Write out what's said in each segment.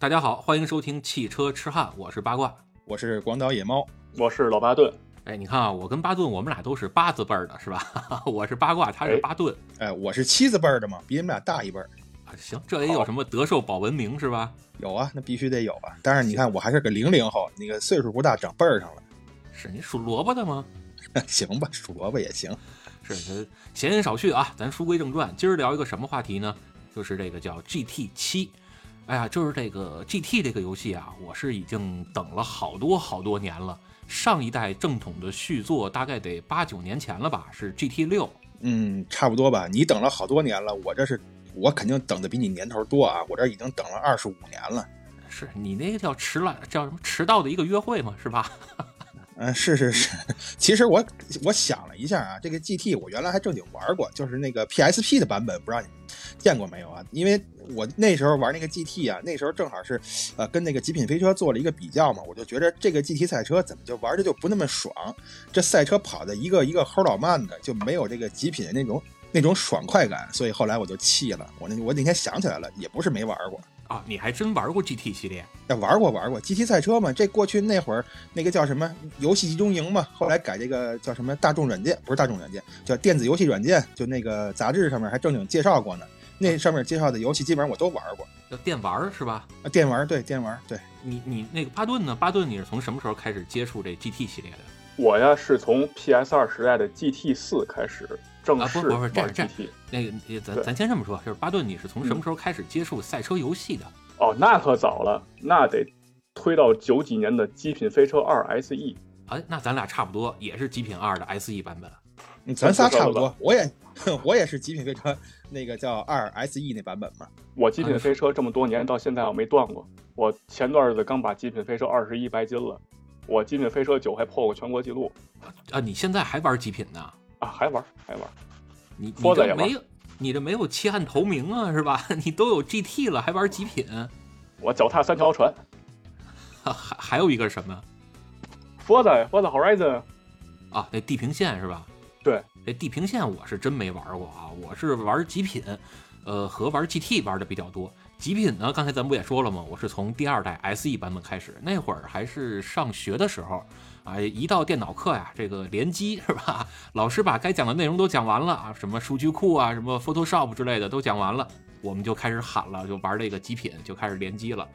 大家好，欢迎收听汽车痴汉，我是八卦。我是广岛野猫，我是老巴顿。哎，你看啊，我跟巴顿，我们俩都是八字辈儿的，是吧？我是八卦，他是巴顿。哎，我是七字辈儿的嘛，比你们俩大一辈儿。啊，行，这也有什么德寿保文明是吧？有啊，那必须得有啊。但是你看，我还是个零零后，那个岁数不大，长辈儿上了。是你属萝卜的吗？行吧，属萝卜也行。是，闲言少叙啊，咱书归正传，今儿聊一个什么话题呢？就是这个叫 GT 七。哎呀，就是这个 GT 这个游戏啊，我是已经等了好多好多年了。上一代正统的续作大概得八九年前了吧，是 GT 六。嗯，差不多吧。你等了好多年了，我这是我肯定等的比你年头多啊。我这已经等了二十五年了。是你那个叫迟来叫什么迟到的一个约会嘛？是吧？嗯，是是是，其实我我想了一下啊，这个 GT 我原来还正经玩过，就是那个 PSP 的版本，不知道你见过没有啊？因为我那时候玩那个 GT 啊，那时候正好是呃跟那个极品飞车做了一个比较嘛，我就觉得这个 GT 赛车怎么就玩的就不那么爽，这赛车跑的一个一个齁老慢的，就没有这个极品的那种那种爽快感，所以后来我就弃了。我那我那天想起来了，也不是没玩过。啊，你还真玩过 GT 系列？哎，玩过玩过 GT 赛车嘛？这过去那会儿那个叫什么游戏集中营嘛？后来改这个叫什么大众软件？不是大众软件，叫电子游戏软件。就那个杂志上面还正经介绍过呢。那上面介绍的游戏基本上我都玩过。叫电玩是吧？啊，电玩对电玩对。你你那个巴顿呢？巴顿你是从什么时候开始接触这 GT 系列的？我呀是从 PS 二时代的 GT 四开始正式玩 GT。那个咱咱先这么说，就是巴顿你是从什么时候开始接触赛车游戏的？哦，那可早了，那得推到九几年的《极品飞车二 SE》。哎，那咱俩差不多，也是《极品二》的 SE 版本。咱仨差不多，我也 我也是《极品飞车》那个叫二 SE 那版本嘛。我《极品飞车》这么多年到现在我没断过。我前段日子刚把《极品飞车二十一》白金了，我《极品飞车九》还破过全国纪录。啊，你现在还玩极品呢？啊，还玩还玩。你你这没有？你这没有弃暗投明啊，是吧？你都有 GT 了，还玩极品？我脚踏三条船。还还有一个什么？Forza，Forza Horizon。啊，那地平线是吧？对，这地平线我是真没玩过啊，我是玩极品，呃，和玩 GT 玩的比较多。极品呢，刚才咱不也说了吗？我是从第二代 SE 版本开始，那会儿还是上学的时候。啊，一到电脑课呀，这个联机是吧？老师把该讲的内容都讲完了啊，什么数据库啊，什么 Photoshop 之类的都讲完了，我们就开始喊了，就玩这个极品，就开始联机了。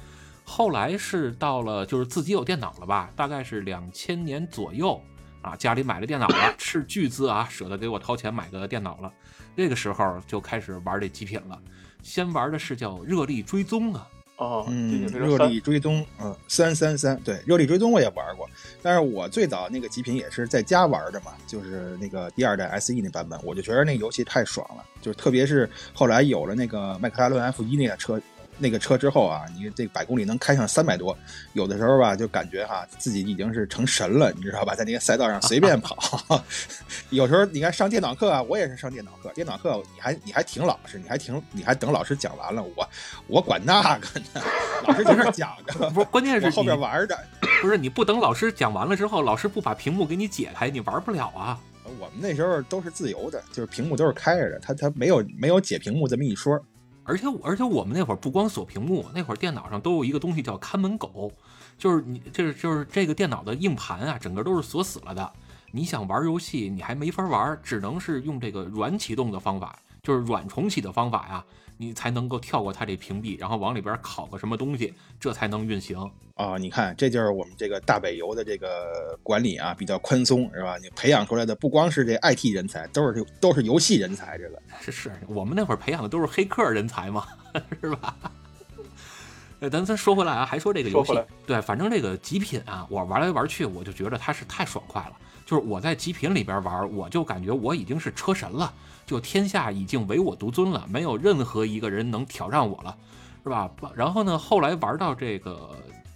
后来是到了就是自己有电脑了吧，大概是两千年左右啊，家里买了电脑了，斥巨资啊，舍得给我掏钱买个电脑了。那个时候就开始玩这极品了，先玩的是叫热力追踪啊。哦，嗯，热力追踪，嗯，三三三，对，热力追踪我也玩过，但是我最早那个极品也是在家玩的嘛，就是那个第二代 SE 那版本，我就觉得那个游戏太爽了，就是特别是后来有了那个麦克拉伦 F 一那辆车。那个车之后啊，你这百公里能开上三百多，有的时候吧就感觉哈自己已经是成神了，你知道吧？在那个赛道上随便跑。有时候你看上电脑课啊，我也是上电脑课，电脑课你还你还挺老实，你还挺你还等老师讲完了，我我管那个呢，老师在那讲着，不是关键是后边玩的，不是你不等老师讲完了之后，老师不把屏幕给你解开，你玩不了啊。我们那时候都是自由的，就是屏幕都是开着的，他他没有没有解屏幕这么一说。而且而且我们那会儿不光锁屏幕，那会儿电脑上都有一个东西叫看门狗，就是你就是就是这个电脑的硬盘啊，整个都是锁死了的。你想玩游戏，你还没法玩，只能是用这个软启动的方法，就是软重启的方法呀。你才能够跳过它这屏蔽，然后往里边拷个什么东西，这才能运行啊！你看，这就是我们这个大北游的这个管理啊，比较宽松，是吧？你培养出来的不光是这 IT 人才，都是都是游戏人才。这个是是我们那会儿培养的都是黑客人才嘛，是吧？呃，咱咱说回来啊，还说这个游戏，对，反正这个极品啊，我玩来玩去，我就觉得它是太爽快了。就是我在极品里边玩，我就感觉我已经是车神了。就天下已经唯我独尊了，没有任何一个人能挑战我了，是吧？然后呢，后来玩到这个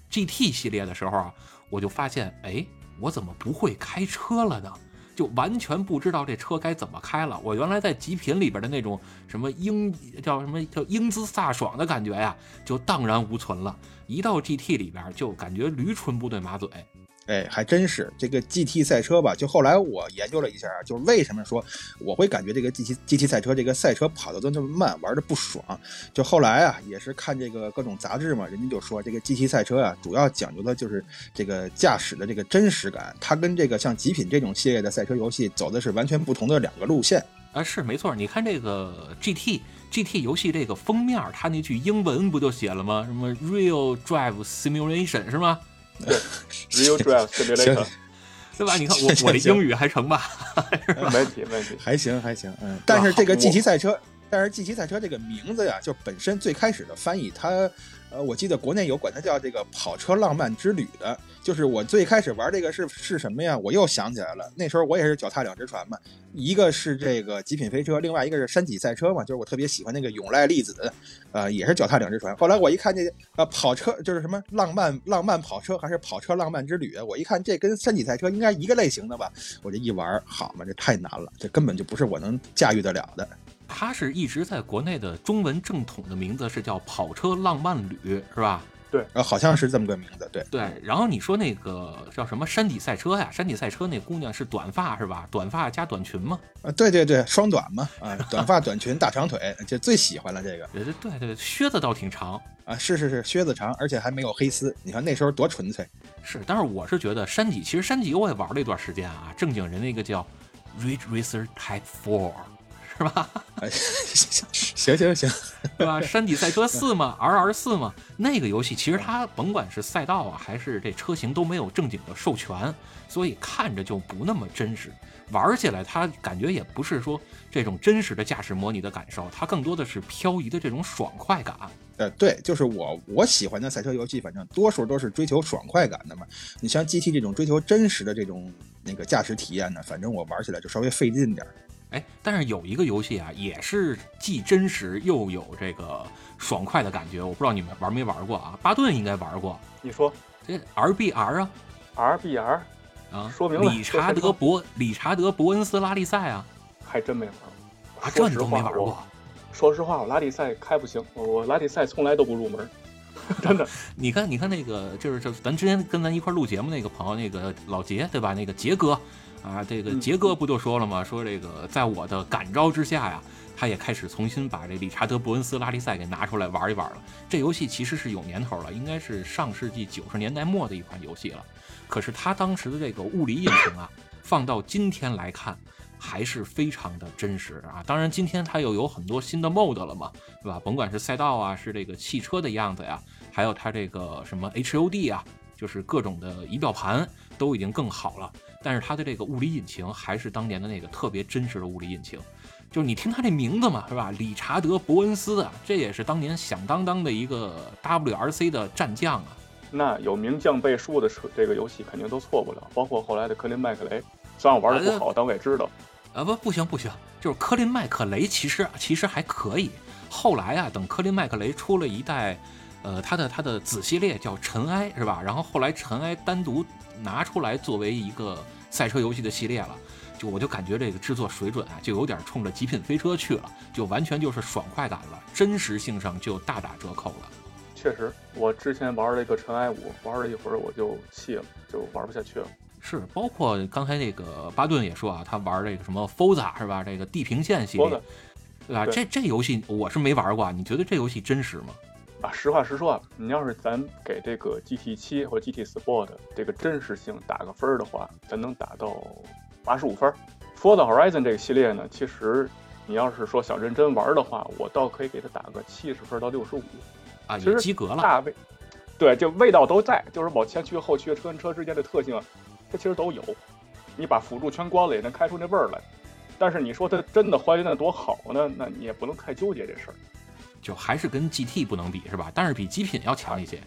GT 系列的时候啊，我就发现，哎，我怎么不会开车了呢？就完全不知道这车该怎么开了。我原来在极品里边的那种什么英叫什么叫英姿飒爽的感觉呀，就荡然无存了。一到 GT 里边就感觉驴唇不对马嘴。哎，还真是这个 GT 赛车吧？就后来我研究了一下啊，就是为什么说我会感觉这个 GT GT 赛车这个赛车跑的都这么慢，玩的不爽。就后来啊，也是看这个各种杂志嘛，人家就说这个 GT 赛车啊，主要讲究的就是这个驾驶的这个真实感，它跟这个像极品这种系列的赛车游戏走的是完全不同的两个路线啊。是没错，你看这个 GT GT 游戏这个封面，它那句英文不就写了吗？什么 Real Drive Simulation 是吗？对，Real Drive Simulator，对吧？你看我我的英语还成吧？没问题，没问题，还行还行。嗯，但是这个 GT 赛车，但是 GT 赛车这个名字呀，就本身最开始的翻译，它。呃，我记得国内有管它叫这个跑车浪漫之旅的，就是我最开始玩这个是是什么呀？我又想起来了，那时候我也是脚踏两只船嘛，一个是这个极品飞车，另外一个是山脊赛车嘛，就是我特别喜欢那个永濑粒子，呃，也是脚踏两只船。后来我一看这呃跑车就是什么浪漫浪漫跑车还是跑车浪漫之旅，我一看这跟山脊赛车应该一个类型的吧，我这一玩，好嘛，这太难了，这根本就不是我能驾驭得了的。它是一直在国内的中文正统的名字是叫跑车浪漫旅，是吧？对，呃，好像是这么个名字。对对。然后你说那个叫什么山底赛车呀？山底赛车那姑娘是短发是吧？短发加短裙吗？啊，对对对，双短嘛，啊，短发短裙大长腿，就最喜欢了这个。对对对，靴子倒挺长啊，是是是，靴子长，而且还没有黑丝。你看那时候多纯粹。是，但是我是觉得山脊，其实山脊我也玩了一段时间啊，正经人那个叫 Ridge Racer Type Four。是吧？行行行，对吧？山底赛车四嘛，R R 四嘛，那个游戏其实它甭管是赛道啊，还是这车型都没有正经的授权，所以看着就不那么真实。玩起来它感觉也不是说这种真实的驾驶模拟的感受，它更多的是漂移的这种爽快感。呃，对，就是我我喜欢的赛车游戏，反正多数都是追求爽快感的嘛。你像 G T 这种追求真实的这种那个驾驶体验呢，反正我玩起来就稍微费劲点儿。哎，但是有一个游戏啊，也是既真实又有这个爽快的感觉，我不知道你们玩没玩过啊？巴顿应该玩过。你说这 R B R 啊？R B R 啊？说明理查德伯理查德伯恩斯拉力赛啊？还真没玩过啊？这你都没玩过？说实话，我拉力赛开不行，我我拉力赛从来都不入门，真的。你看，你看那个，就是就咱之前跟咱一块录节目那个朋友，那个老杰对吧？那个杰哥。啊，这个杰哥不就说了吗？说这个在我的感召之下呀，他也开始重新把这理查德·伯恩斯拉力赛给拿出来玩一玩了。这游戏其实是有年头了，应该是上世纪九十年代末的一款游戏了。可是他当时的这个物理引擎啊，放到今天来看，还是非常的真实啊。当然，今天它又有很多新的 mod 了嘛，对吧？甭管是赛道啊，是这个汽车的样子呀，还有它这个什么 HUD 啊，就是各种的仪表盘都已经更好了。但是它的这个物理引擎还是当年的那个特别真实的物理引擎，就是你听他这名字嘛，是吧？理查德·伯恩斯啊，这也是当年响当当的一个 WRC 的战将啊。那有名将背书的车，这个游戏肯定都错不了。包括后来的科林·麦克雷，虽然我玩的不好，但我也知道。啊不，不行不行，就是科林·麦克雷其实其实还可以。后来啊，等科林·麦克雷出了一代，呃，他的他的子系列叫尘埃，是吧？然后后来尘埃单独。拿出来作为一个赛车游戏的系列了，就我就感觉这个制作水准啊，就有点冲着极品飞车去了，就完全就是爽快感了，真实性上就大打折扣了。确实，我之前玩了一个尘埃五，玩了一会儿我就弃了，就玩不下去了。是，包括刚才那个巴顿也说啊，他玩这个什么 Forza 是吧？这个地平线系列，对吧？这这游戏我是没玩过，你觉得这游戏真实吗？啊，实话实说啊，你要是咱给这个 GT 七或 GT Sport 这个真实性打个分的话，咱能打到八十五分。For the Horizon 这个系列呢，其实你要是说想认真玩的话，我倒可以给它打个七十分到六十五啊，其实及格了。大味，对，就味道都在，就是往前驱后驱车跟车之间的特性，它其实都有。你把辅助全关了也能开出那味儿来。但是你说它真的还原的多好呢？那你也不能太纠结这事儿。就还是跟 GT 不能比是吧？但是比极品要强一些。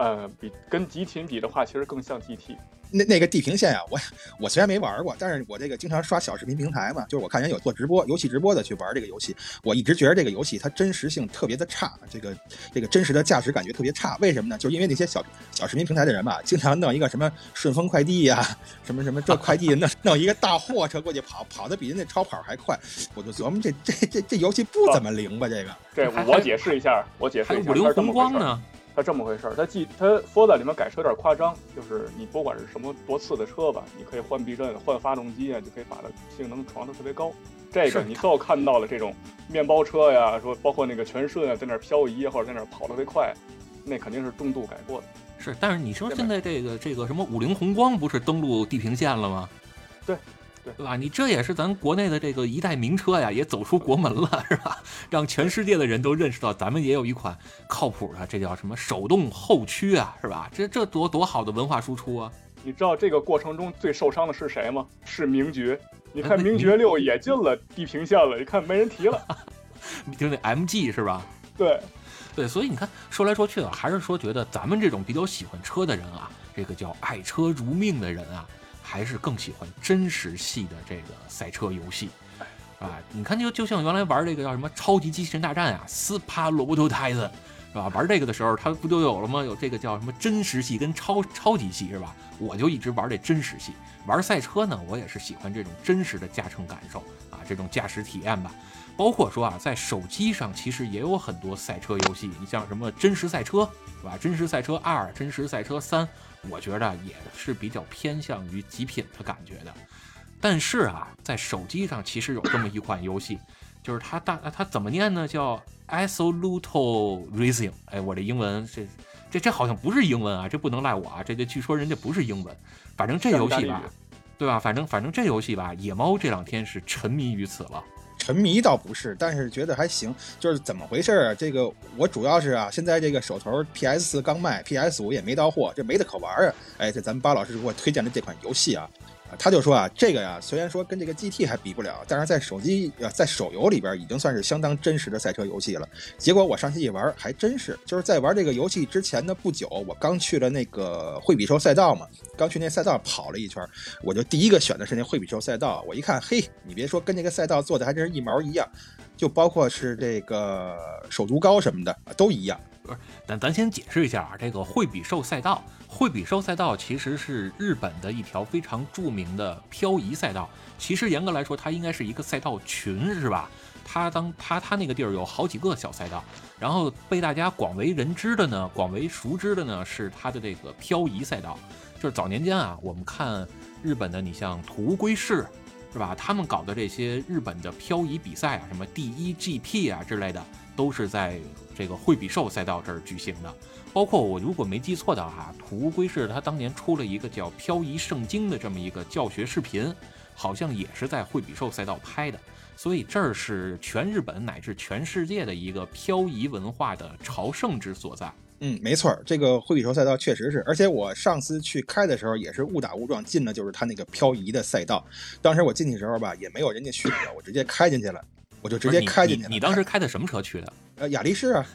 呃，比跟极品比的话，其实更像 GT。那那个地平线啊，我我虽然没玩过，但是我这个经常刷小视频平台嘛，就是我看人有做直播，游戏直播的去玩这个游戏，我一直觉得这个游戏它真实性特别的差，这个这个真实的驾驶感觉特别差。为什么呢？就是因为那些小小视频平台的人吧，经常弄一个什么顺丰快递呀，什么什么这快递弄弄一个大货车过去跑，跑的比人家超跑还快，我就琢磨这这这这游戏不怎么灵吧？这个，这我解释一下，我解释一下，五菱宏光呢？它这么回事儿，它既它 Forza 里面改车有点夸张，就是你不管是什么多次的车吧，你可以换避震、换发动机啊，就可以把它性能传的特别高。这个你都看到了，这种面包车呀，说包括那个全顺啊，在那漂移或者在那跑特别快，那肯定是重度改过的。是，但是你说现在这个这个什么五菱宏光不是登陆地平线了吗？对。对吧？你这也是咱国内的这个一代名车呀，也走出国门了，是吧？让全世界的人都认识到咱们也有一款靠谱的，这叫什么手动后驱啊，是吧？这这多多好的文化输出啊！你知道这个过程中最受伤的是谁吗？是名爵。你看名爵六也进了地平线了，你看没人提了，就那 MG 是吧？对，对，所以你看说来说去啊，还是说觉得咱们这种比较喜欢车的人啊，这个叫爱车如命的人啊。还是更喜欢真实系的这个赛车游戏，啊，你看就就像原来玩这个叫什么超级机器人大战啊，斯帕罗伯托泰森，是吧？玩这个的时候，它不就有了吗？有这个叫什么真实系跟超超级系，是吧？我就一直玩这真实系。玩赛车呢，我也是喜欢这种真实的驾乘感受啊，这种驾驶体验吧。包括说啊，在手机上其实也有很多赛车游戏，你像什么真实赛车，是吧？真实赛车二、真实赛车三。我觉得也是比较偏向于极品的感觉的，但是啊，在手机上其实有这么一款游戏，就是它大它怎么念呢？叫 Absolute Racing。哎，我这英文这这这好像不是英文啊，这不能赖我啊，这这据说人家不是英文，反正这游戏吧，对吧？反正反正这游戏吧，野猫这两天是沉迷于此了。沉迷倒不是，但是觉得还行。就是怎么回事儿？这个我主要是啊，现在这个手头 PS 四刚卖，PS 五也没到货，这没得可玩啊。哎，这咱们巴老师给我推荐的这款游戏啊。他就说啊，这个呀，虽然说跟这个 GT 还比不了，但是在手机呃，在手游里边已经算是相当真实的赛车游戏了。结果我上期一玩，还真是，就是在玩这个游戏之前的不久，我刚去了那个惠比寿赛道嘛，刚去那赛道跑了一圈，我就第一个选的是那惠比寿赛道。我一看，嘿，你别说，跟这个赛道做的还真是一毛一样，就包括是这个首都高什么的都一样。不是，但咱先解释一下啊，这个惠比寿赛道。惠比寿赛道其实是日本的一条非常著名的漂移赛道。其实严格来说，它应该是一个赛道群，是吧？它当它它那个地儿有好几个小赛道，然后被大家广为人知的呢，广为熟知的呢是它的这个漂移赛道。就是早年间啊，我们看日本的，你像土龟市，是吧？他们搞的这些日本的漂移比赛啊，什么第一 GP 啊之类的，都是在这个惠比寿赛道这儿举行的。包括我如果没记错的话，土屋圭市他当年出了一个叫《漂移圣经》的这么一个教学视频，好像也是在惠比寿赛道拍的。所以这儿是全日本乃至全世界的一个漂移文化的朝圣之所在。嗯，没错，这个惠比寿赛道确实是。而且我上次去开的时候也是误打误撞进的，就是他那个漂移的赛道。当时我进去时候吧，也没有人家许可，我直接开进去了。我就直接开进去了。你当时开的什么车去的？呃，雅力士啊，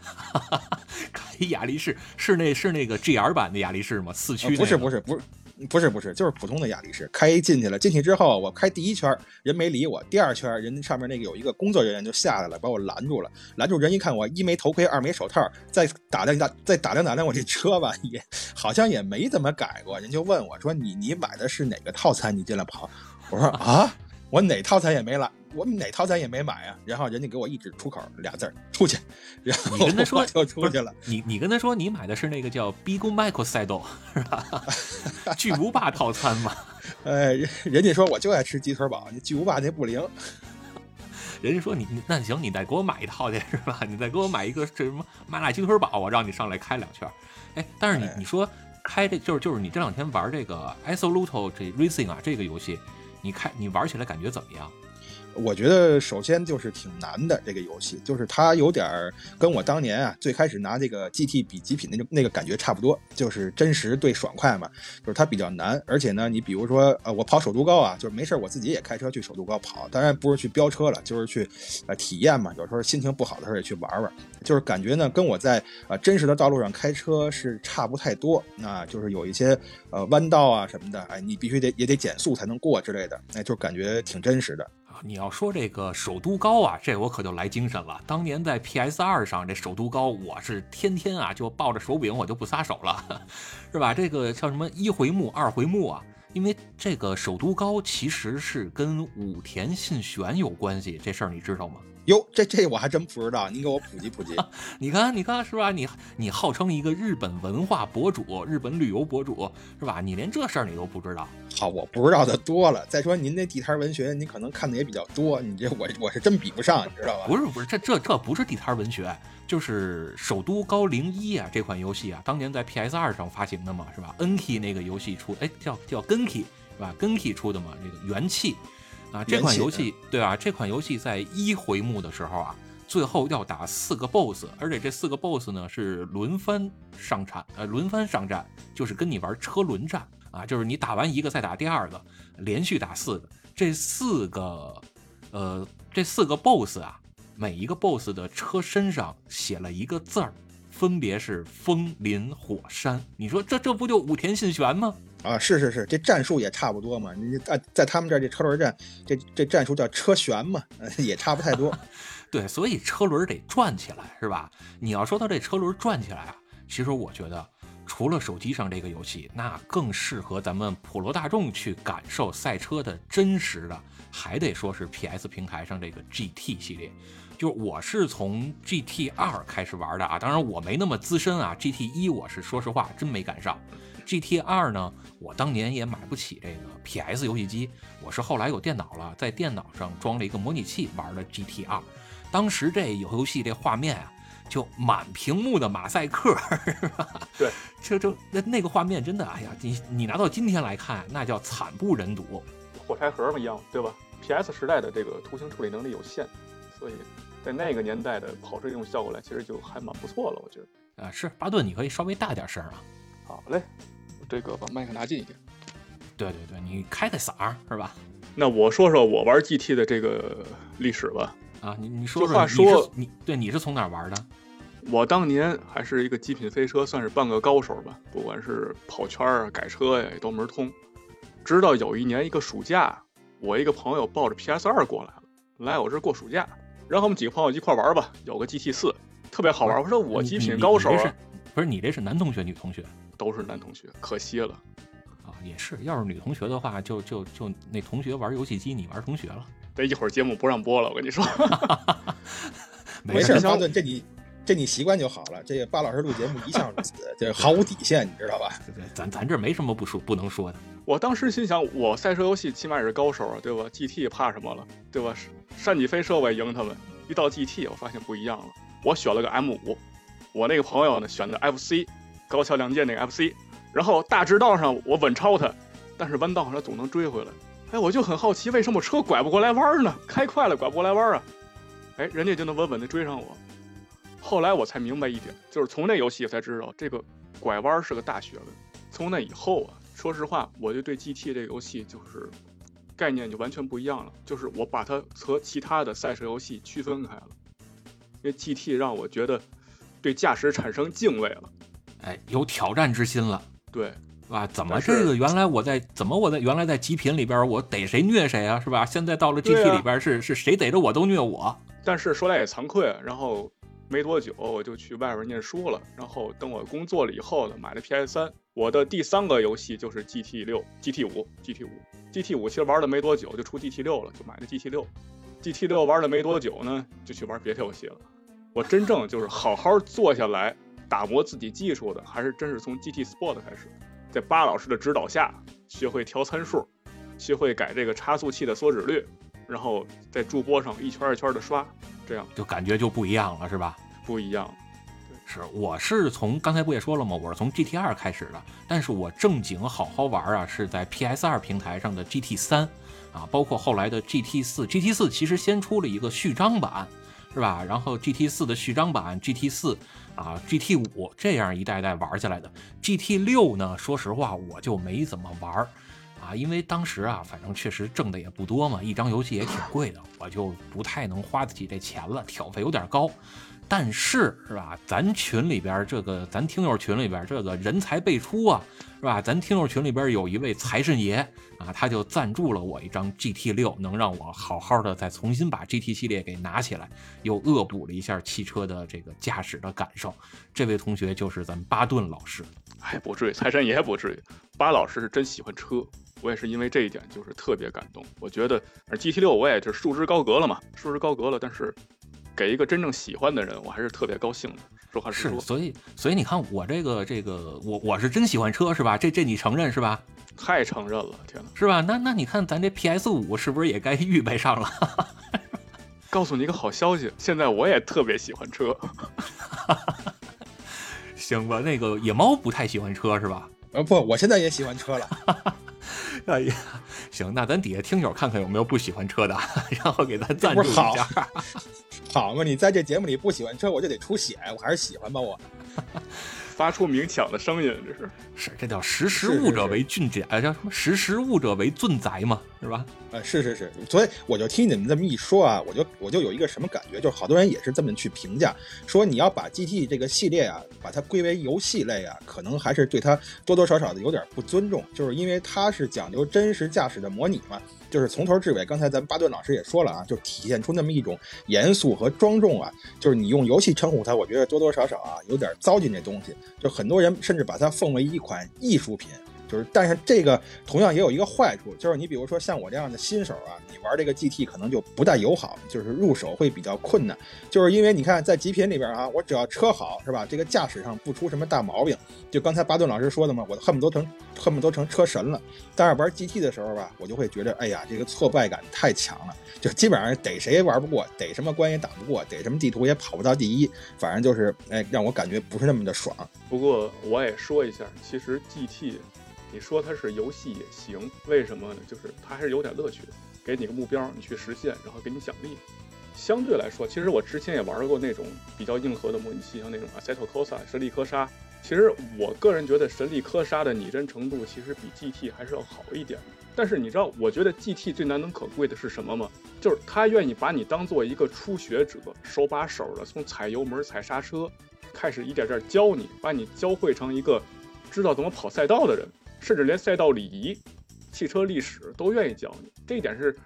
开雅力士是那是那个 GR 版的雅力士吗？四驱？不是不是不是不是不是，就是普通的雅力士。开进去了，进去之后我开第一圈，人没理我；第二圈，人上面那个有一个工作人员就下来了，把我拦住了。拦住人一看我一没头盔，二没手套，再打量打再打量打量我这车吧，也好像也没怎么改过。人就问我说：“你你买的是哪个套餐？你进来跑？”我说：“啊。”我哪套餐也没来，我哪套餐也没买啊。然后人家给我一指出口俩字儿，出去。然后你跟他说就出去了。你你跟他说你买的是那个叫 Big 赛道是吧？巨无霸套餐嘛。呃，人家说我就爱吃鸡腿堡，你巨无霸那不灵。人家说你那行，你再给我买一套去是吧？你再给我买一个这什么麻辣鸡腿堡，我让你上来开两圈。哎，但是你你说开这就是就是你这两天玩这个 Absolute 这 Racing 啊这个游戏。你看，你玩起来感觉怎么样？我觉得首先就是挺难的这个游戏，就是它有点儿跟我当年啊最开始拿这个 GT 比极品那种那个感觉差不多，就是真实对爽快嘛，就是它比较难，而且呢，你比如说呃我跑首都高啊，就是没事我自己也开车去首都高跑，当然不是去飙车了，就是去呃体验嘛，有时候心情不好的时候也去玩玩，就是感觉呢跟我在呃真实的道路上开车是差不太多，啊，就是有一些呃弯道啊什么的，哎你必须得也得减速才能过之类的，哎就感觉挺真实的。你要说这个首都高啊，这我可就来精神了。当年在 PS 二上这首都高，我是天天啊就抱着手柄我就不撒手了，是吧？这个叫什么一回目、二回目啊？因为这个首都高其实是跟武田信玄有关系，这事儿你知道吗？哟，这这我还真不知道，您给我普及普及。你看，你看是吧？你你号称一个日本文化博主、日本旅游博主是吧？你连这事儿你都不知道？好，我不知道的多了。再说您那地摊文学，您可能看的也比较多，你这我我是真比不上，你知道吧？不是不是，这这这不是地摊文学，就是首都高零一啊这款游戏啊，当年在 PS 二上发行的嘛，是吧？NK 那个游戏出，哎，叫叫 Genki 是吧？Genki 出的嘛，这个元气。啊，这款游戏对吧？这款游戏在一回目的时候啊，最后要打四个 BOSS，而且这四个 BOSS 呢是轮番上场，呃，轮番上战，就是跟你玩车轮战啊，就是你打完一个再打第二个，连续打四个。这四个，呃，这四个 BOSS 啊，每一个 BOSS 的车身上写了一个字儿，分别是风林火山。你说这这不就武田信玄吗？啊，是是是，这战术也差不多嘛。你在在他们这儿这车轮战，这这战术叫车旋嘛，也差不太多。对，所以车轮得转起来，是吧？你要说到这车轮转起来啊，其实我觉得，除了手机上这个游戏，那更适合咱们普罗大众去感受赛车的真实的，还得说是 PS 平台上这个 GT 系列。就是我是从 GT 二开始玩的啊，当然我没那么资深啊，GT 一我是说实话真没赶上。GT 二呢，我当年也买不起这个 PS 游戏机，我是后来有电脑了，在电脑上装了一个模拟器玩的 GT 二。当时这游戏这画面啊，就满屏幕的马赛克，是吧？对，就就那那个画面真的，哎呀，你你拿到今天来看，那叫惨不忍睹。火柴盒嘛一样，对吧？PS 时代的这个图形处理能力有限，所以在那个年代的跑出这种效果来，其实就还蛮不错了，我觉得。啊，是巴顿，你可以稍微大点声啊。好嘞。这个把麦克拿近一点，对对对，你开开嗓是吧？那我说说我玩 GT 的这个历史吧。啊，你你说说，话说你对你是从哪玩的？我当年还是一个极品飞车，算是半个高手吧。不管是跑圈啊、改车呀，也都门通。直到有一年一个暑假，我一个朋友抱着 PS 二过来了，来我这过暑假，然后我们几个朋友一块玩吧。有个 GT 四，特别好玩。我说我极品高手，不是你这是男同学女同学？都是男同学，可惜了，啊，也是，要是女同学的话，就就就那同学玩游戏机，你玩同学了。这一会儿节目不让播了，我跟你说。没事，巴顿，这你这你习惯就好了。这个巴老师录节目一向如此，这毫无底线，你知道吧？对 对，咱咱这没什么不说不能说的。我当时心想，我赛车游戏起码也是高手啊，对吧？GT 怕什么了，对吧？单脊飞车我也赢他们。一到 GT，我发现不一样了。我选了个 M 五，我那个朋友呢选的 FC。高桥良介那个 FC，然后大直道上我稳超他，但是弯道上总能追回来。哎，我就很好奇，为什么车拐不过来弯呢？开快了拐不过来弯啊？哎，人家就能稳稳的追上我。后来我才明白一点，就是从那游戏才知道这个拐弯是个大学问。从那以后啊，说实话，我就对 GT 这个游戏就是概念就完全不一样了，就是我把它和其他的赛车游戏区分开了，因为 GT 让我觉得对驾驶产生敬畏了。哎，有挑战之心了，对，是吧？怎么这个原来我在怎么我在原来在极品里边我逮谁虐谁啊，是吧？现在到了 GT 里边是是谁逮着我都虐我。但是说来也惭愧，然后没多久我就去外边念书了，然后等我工作了以后呢，买了 PS 三。我的第三个游戏就是 GT 六、GT 五、GT 五、GT 五，其实玩了没多久就出 GT 六了，就买了 GT 六。GT 六玩了没多久呢，就去玩别的游戏了。我真正就是好好坐下来。打磨自己技术的，还是真是从 GT Sport 开始，在巴老师的指导下，学会调参数，学会改这个差速器的缩止率，然后在助播上一圈一圈的刷，这样就感觉就不一样了，是吧？不一样。是，我是从刚才不也说了吗？我是从 GT 二开始的，但是我正经好好玩啊，是在 PS 二平台上的 GT 三啊，包括后来的 GT 四，GT 四其实先出了一个序章版。是吧？然后 GT 四的序章版，GT 四啊，GT 五这样一代代玩下来的。GT 六呢？说实话，我就没怎么玩儿啊，因为当时啊，反正确实挣的也不多嘛，一张游戏也挺贵的，我就不太能花得起这钱了，挑费有点高。但是是吧？咱群里边这个，咱听友群里边这个人才辈出啊，是吧？咱听友群里边有一位财神爷啊，他就赞助了我一张 GT 六，能让我好好的再重新把 GT 系列给拿起来，又恶补了一下汽车的这个驾驶的感受。这位同学就是咱巴顿老师。哎，不至于，财神爷不至于。巴老师是真喜欢车，我也是因为这一点就是特别感动。我觉得，GT 六我也是束之高阁了嘛，束之高阁了。但是给一个真正喜欢的人，我还是特别高兴的。说话实是，说，所以所以你看我这个这个我我是真喜欢车是吧？这这你承认是吧？太承认了，天哪！是吧？那那你看咱这 PS 五是不是也该预备上了？告诉你一个好消息，现在我也特别喜欢车。行吧，那个野猫不太喜欢车是吧？呃，不，我现在也喜欢车了。哎呀，行，那咱底下听友看看有没有不喜欢车的，然后给咱赞助一不是好下。好嘛，你在这节目里不喜欢车，我就得出血，我还是喜欢吧我。发出鸣抢的声音，这是是，这叫识时务者为俊杰，哎，叫什么？识时务者为俊宰嘛，是吧？呃，是是是，所以我就听你们这么一说啊，我就我就有一个什么感觉，就是好多人也是这么去评价，说你要把 GT 这个系列啊，把它归为游戏类啊，可能还是对它多多少少的有点不尊重，就是因为它是讲究真实驾驶的模拟嘛，就是从头至尾，刚才咱们巴顿老师也说了啊，就体现出那么一种严肃和庄重啊，就是你用游戏称呼它，我觉得多多少少啊有点糟践这东西，就很多人甚至把它奉为一款艺术品。就是，但是这个同样也有一个坏处，就是你比如说像我这样的新手啊，你玩这个 GT 可能就不太友好，就是入手会比较困难，就是因为你看在极品里边啊，我只要车好是吧，这个驾驶上不出什么大毛病，就刚才巴顿老师说的嘛，我恨不得成恨不得成车神了。但是玩 GT 的时候吧，我就会觉得，哎呀，这个挫败感太强了，就基本上逮谁玩不过，逮什么关也打不过，逮什么地图也跑不到第一，反正就是，哎，让我感觉不是那么的爽。不过我也说一下，其实 GT，你说它是游戏也行，为什么呢？就是它还是有点乐趣，给你个目标，你去实现，然后给你奖励。相对来说，其实我之前也玩过那种比较硬核的模拟器，像那种 Assetto Corsa 神力科莎。其实我个人觉得神力科莎的拟真程度其实比 GT 还是要好一点。但是你知道，我觉得 GT 最难能可贵的是什么吗？就是他愿意把你当做一个初学者，手把手的从踩油门、踩刹车，开始一点点教你，把你教会成一个知道怎么跑赛道的人，甚至连赛道礼仪、汽车历史都愿意教你。这一点是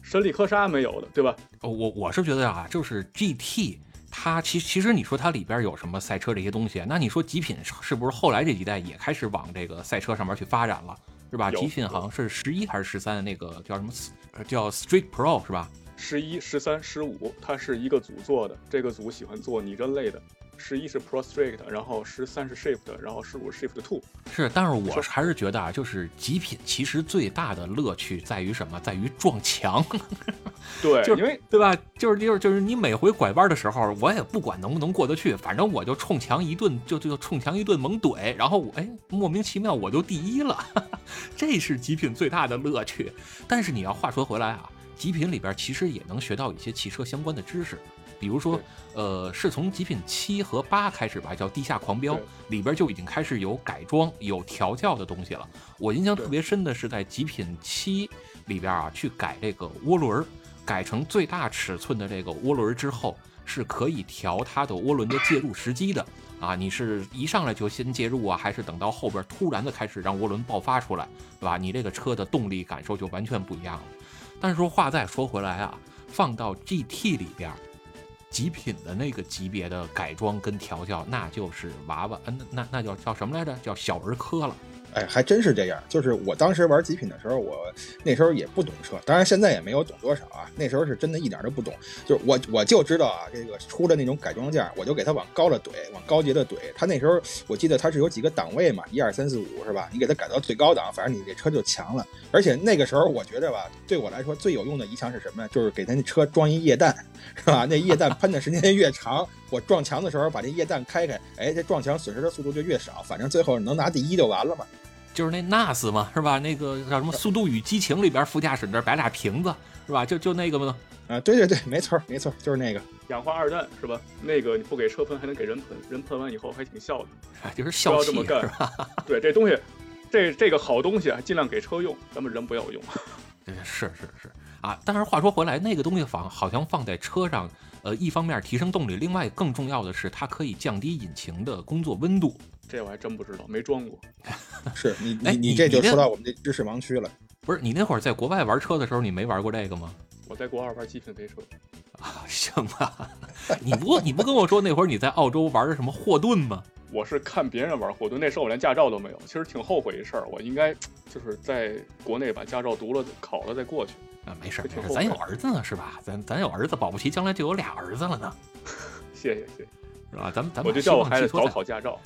神力科莎没有的，对吧？哦我我是觉得啊，就是 GT，它其其实你说它里边有什么赛车这些东西，那你说极品是是不是后来这几代也开始往这个赛车上面去发展了，是吧？极品好像是十一还是十三，那个叫什么呃叫 Street Pro 是吧？十一、十三、十五，它是一个组做的，这个组喜欢做拟真类的。十一是 prostrate，然后十三是 Shift，然后十五是 Shift Two。是，但是我还是觉得啊，就是极品其实最大的乐趣在于什么？在于撞墙。对，就是因为对吧？就是就是就是你每回拐弯的时候，我也不管能不能过得去，反正我就冲墙一顿，就就冲墙一顿猛怼，然后我哎莫名其妙我就第一了，这是极品最大的乐趣。但是你要话说回来啊，极品里边其实也能学到一些汽车相关的知识，比如说呃是从极品七和八开始吧，叫地下狂飙里边就已经开始有改装、有调教的东西了。我印象特别深的是在极品七里边啊，去改这个涡轮儿，改成最大尺寸的这个涡轮之后，是可以调它的涡轮的介入时机的啊。你是一上来就先介入啊，还是等到后边突然的开始让涡轮爆发出来，对吧？你这个车的动力感受就完全不一样了。但是说话再说回来啊，放到 GT 里边儿，极品的那个级别的改装跟调教，那就是娃娃，嗯，那那那叫叫什么来着？叫小儿科了。哎，还真是这样。就是我当时玩极品的时候，我那时候也不懂车，当然现在也没有懂多少啊。那时候是真的一点都不懂，就是我我就知道啊，这个出了那种改装件，我就给它往高了怼，往高级的怼。它那时候我记得它是有几个档位嘛，一二三四五是吧？你给它改到最高档，反正你这车就强了。而且那个时候我觉得吧，对我来说最有用的一项是什么呀？就是给它那车装一液氮，是吧？那液氮喷的时间越长，我撞墙的时候把这液氮开开，哎，这撞墙损失的速度就越少，反正最后能拿第一就完了嘛。就是那 NAS 嘛，是吧？那个叫什么《速度与激情》里边副驾驶那儿摆俩瓶子，是吧？就就那个嘛。啊，对对对，没错没错，就是那个。氧化二氮是吧？那个你不给车喷，还能给人喷，人喷完以后还挺笑的。哎就是不笑气要这么干是吧？对，这东西，这这个好东西啊，尽量给车用，咱们人不要用。对 是是是啊，但是话说回来，那个东西放好像放在车上，呃，一方面提升动力，另外更重要的是它可以降低引擎的工作温度。这我还真不知道，没装过。是你你你这就你你这说到我们这知识盲区了。不是你那会儿在国外玩车的时候，你没玩过这个吗？我在国外玩极品飞车，啊，行吧，你不你不跟我说那会儿你在澳洲玩的什么霍顿吗？我是看别人玩霍顿，那时候我连驾照都没有，其实挺后悔一事儿，我应该就是在国内把驾照读了、考了再过去。啊，没事儿，没事儿咱有儿子呢，是吧？咱咱有儿子，保不齐将来就有俩儿子了呢，谢谢谢谢，是吧？咱们咱们我就叫我孩子早考驾照。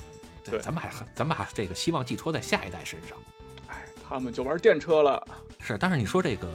对咱们还咱们把这个希望寄托在下一代身上。哎，他们就玩电车了。是，但是你说这个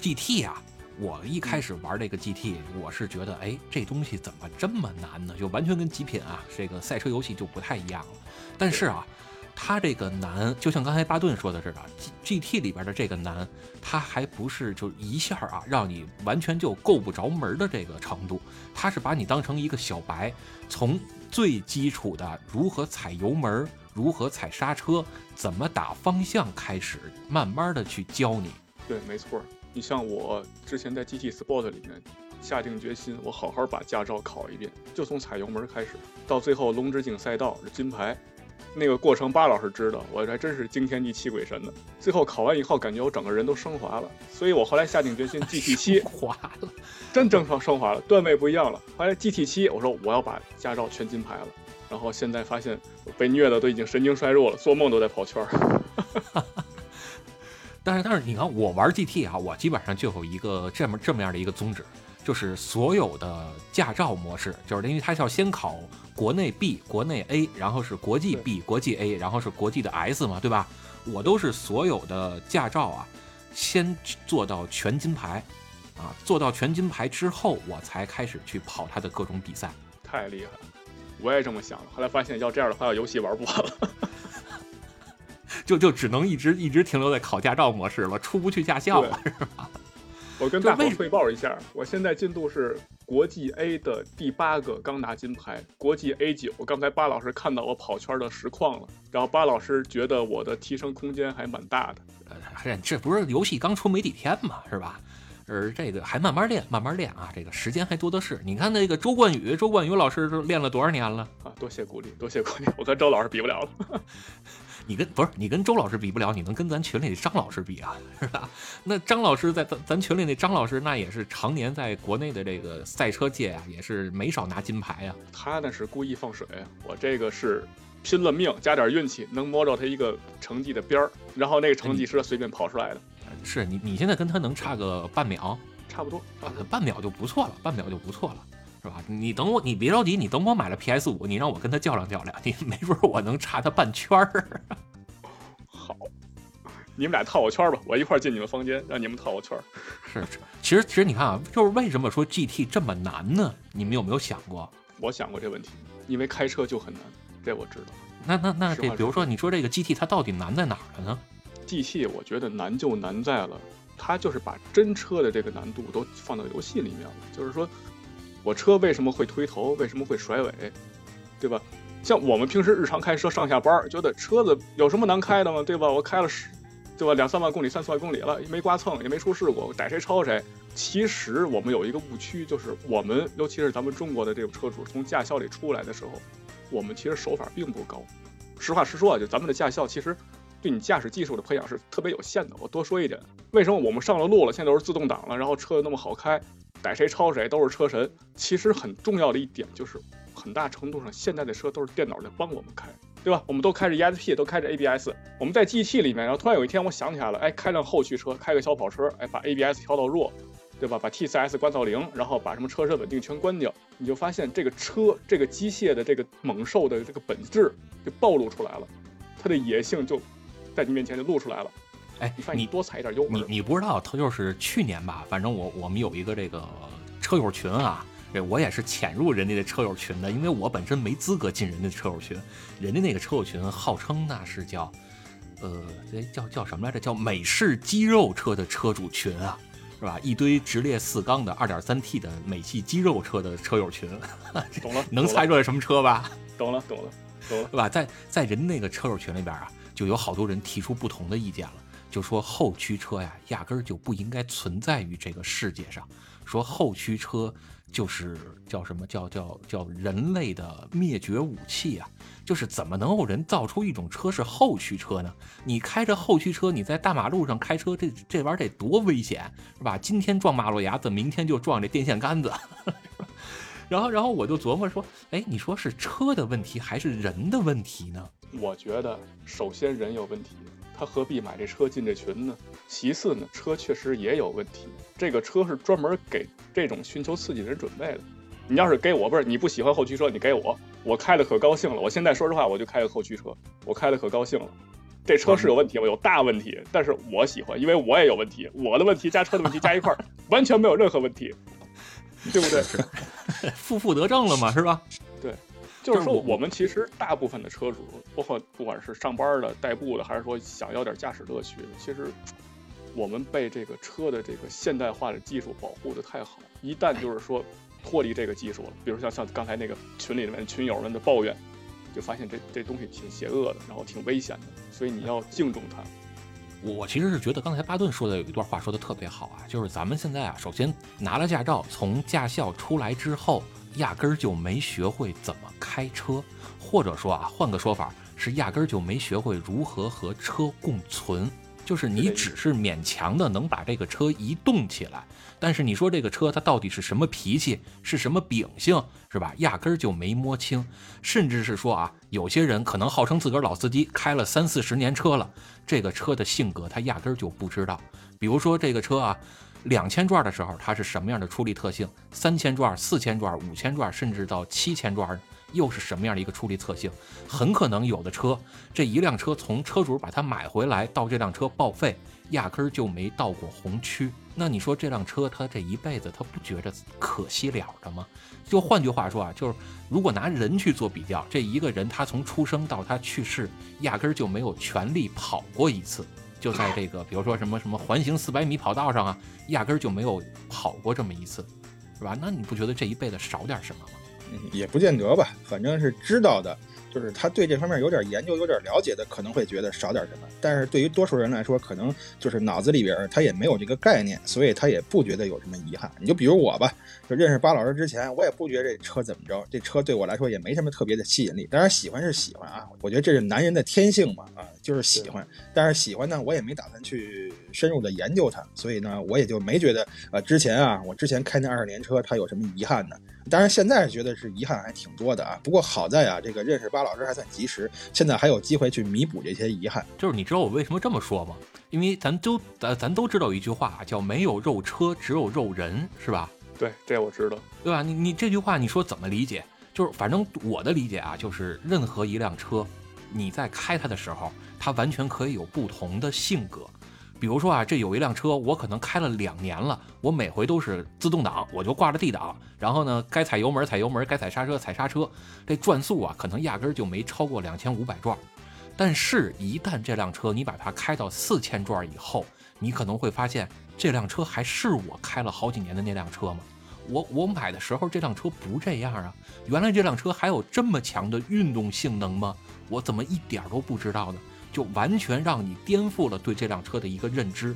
GT 啊，我一嗯开始玩这个 GT，我是觉得，哎，这东西怎么这么难呢？就完全跟极品啊，这个赛车游戏就不太一样了。但是啊，它这个难，就像刚才巴顿说的似的，G GT 里边的这个难，它还不是就一下啊让你完全就够不着门的这个程度，它是把你当成一个小白，从最基础的如何踩油门、如何踩刹车、怎么打方向开始，慢慢的去教你。对，没错。你像我之前在 GT Sport 里面下定决心，我好好把驾照考一遍，就从踩油门开始，到最后龙之井赛道是金牌，那个过程巴老师知道，我还真是惊天地泣鬼神的。最后考完以后，感觉我整个人都升华了，所以我后来下定决心 GT 七华了，真正常升华了，段位不一样了。后来 GT 七，我说我要把驾照全金牌了，然后现在发现我被虐的都已经神经衰弱了，做梦都在跑圈儿。但是但是你看我玩 GT 啊，我基本上就有一个这么这么样的一个宗旨，就是所有的驾照模式，就是因为它要先考国内 B、国内 A，然后是国际 B、国际 A，然后是国际的 S 嘛，对吧？我都是所有的驾照啊，先做到全金牌，啊，做到全金牌之后，我才开始去跑它的各种比赛。太厉害了，我也这么想的。后来发现要这样的话，游戏玩不完了。就就只能一直一直停留在考驾照模式了，出不去驾校了，是吧？我跟大伙汇报一下，我现在进度是国际 A 的第八个，刚拿金牌，国际 A 九。刚才巴老师看到我跑圈的实况了，然后巴老师觉得我的提升空间还蛮大的。呃，这这不是游戏刚出没几天嘛，是吧？而这个还慢慢练，慢慢练啊，这个时间还多的是。你看那个周冠宇，周冠宇老师都练了多少年了？啊，多谢鼓励，多谢鼓励，我跟周老师比不了了。你跟不是你跟周老师比不了，你能跟咱群里的张老师比啊，是吧？那张老师在咱咱群里那张老师，那也是常年在国内的这个赛车界啊，也是没少拿金牌啊。他那是故意放水，我这个是拼了命加点运气，能摸着他一个成绩的边儿，然后那个成绩是他随便跑出来的，是你你现在跟他能差个半秒，差不多。差啊不多，半秒就不错了，半秒就不错了。是吧？你等我，你别着急，你等我买了 PS 五，你让我跟他较量较量，你没准我能差他半圈儿。好，你们俩套我圈儿吧，我一块儿进你们房间，让你们套我圈儿。是，是其实其实你看啊，就是为什么说 GT 这么难呢？你们有没有想过？我想过这问题，因为开车就很难，这我知道。那那那这，比如说你说这个 GT 它到底难在哪儿了呢？GT 我觉得难就难在了，它就是把真车的这个难度都放到游戏里面了。就是说，我车为什么会推头，为什么会甩尾，对吧？像我们平时日常开车上下班，觉得车子有什么难开的吗？对吧？我开了十，对吧？两三万公里、三四万公里了，也没刮蹭，也没出事故，逮谁抄谁。其实我们有一个误区，就是我们，尤其是咱们中国的这种车主，从驾校里出来的时候，我们其实手法并不高。实话实说啊，就咱们的驾校其实对你驾驶技术的培养是特别有限的。我多说一点，为什么我们上了路了，现在都是自动挡了，然后车又那么好开，逮谁抄谁都是车神。其实很重要的一点就是，很大程度上现在的车都是电脑在帮我们开，对吧？我们都开着 ESP，都开着 ABS。我们在 GT 里面，然后突然有一天我想起来了，哎，开辆后驱车，开个小跑车，哎，把 ABS 调到弱。对吧？把 TCS 关到零，然后把什么车身稳定全关掉，你就发现这个车这个机械的这个猛兽的这个本质就暴露出来了，它的野性就在你面前就露出来了。哎你，多踩一点油门，你你不知道，他就是去年吧，反正我我们有一个这个车友群啊，这我也是潜入人家的车友群的，因为我本身没资格进人家的车友群，人家那个车友群号称那是叫，呃，这叫叫什么来着？叫美式肌肉车的车主群啊。是吧？一堆直列四缸的 2.3T 的美系肌肉车的车友群，懂了？能猜出来什么车吧？懂了，懂了，懂了。对吧？在在人那个车友群里边啊，就有好多人提出不同的意见了，就说后驱车呀，压根儿就不应该存在于这个世界上，说后驱车就是叫什么叫叫叫人类的灭绝武器啊！就是怎么能有人造出一种车是后驱车呢？你开着后驱车，你在大马路上开车，这这玩意儿得多危险，是吧？今天撞马路牙子，明天就撞这电线杆子。然后然后我就琢磨说，哎，你说是车的问题还是人的问题呢？我觉得首先人有问题，他何必买这车进这群呢？其次呢，车确实也有问题，这个车是专门给这种寻求刺激的人准备的。你要是给我不是你不喜欢后驱车，你给我，我开的可高兴了。我现在说实话，我就开个后驱车，我开的可高兴了。这车是有问题，吗有大问题，但是我喜欢，因为我也有问题，我的问题加车的问题加一块儿，完全没有任何问题，对不对？负负得正了嘛，是吧？对，就是说我们其实大部分的车主，包括不管是上班的、代步的，还是说想要点驾驶乐趣，其实我们被这个车的这个现代化的技术保护的太好，一旦就是说脱离这个技术了，比如像像刚才那个群里面群友们的抱怨。就发现这这东西挺邪恶的，然后挺危险的，所以你要敬重它。我其实是觉得刚才巴顿说的有一段话说的特别好啊，就是咱们现在啊，首先拿了驾照，从驾校出来之后，压根儿就没学会怎么开车，或者说啊，换个说法是压根儿就没学会如何和车共存，就是你只是勉强的能把这个车移动起来。但是你说这个车它到底是什么脾气，是什么秉性，是吧？压根儿就没摸清，甚至是说啊，有些人可能号称自个儿老司机，开了三四十年车了，这个车的性格他压根儿就不知道。比如说这个车啊，两千转的时候它是什么样的出力特性，三千转、四千转、五千转，甚至到七千转，又是什么样的一个出力特性？很可能有的车，这一辆车从车主把它买回来到这辆车报废。压根儿就没到过红区，那你说这辆车他这一辈子他不觉着可惜了的吗？就换句话说啊，就是如果拿人去做比较，这一个人他从出生到他去世，压根儿就没有全力跑过一次，就在这个比如说什么什么环形四百米跑道上啊，压根儿就没有跑过这么一次，是吧？那你不觉得这一辈子少点什么吗？也不见得吧，反正是知道的。就是他对这方面有点研究、有点了解的，可能会觉得少点什么。但是对于多数人来说，可能就是脑子里边他也没有这个概念，所以他也不觉得有什么遗憾。你就比如我吧，就认识巴老师之前，我也不觉得这车怎么着，这车对我来说也没什么特别的吸引力。当然喜欢是喜欢啊，我觉得这是男人的天性嘛，啊，就是喜欢。但是喜欢呢，我也没打算去深入的研究它，所以呢，我也就没觉得呃，之前啊，我之前开那二十年车，它有什么遗憾呢？当然，现在觉得是遗憾还挺多的啊。不过好在啊，这个认识巴老师还算及时，现在还有机会去弥补这些遗憾。就是你知道我为什么这么说吗？因为咱都咱咱都知道一句话叫“没有肉车，只有肉人”，是吧？对，这我知道，对吧？你你这句话你说怎么理解？就是反正我的理解啊，就是任何一辆车，你在开它的时候，它完全可以有不同的性格。比如说啊，这有一辆车，我可能开了两年了，我每回都是自动挡，我就挂着 D 档，然后呢，该踩油门踩油门，该踩刹车踩刹车，这转速啊，可能压根儿就没超过两千五百转。但是，一旦这辆车你把它开到四千转以后，你可能会发现，这辆车还是我开了好几年的那辆车吗？我我买的时候这辆车不这样啊，原来这辆车还有这么强的运动性能吗？我怎么一点都不知道呢？就完全让你颠覆了对这辆车的一个认知，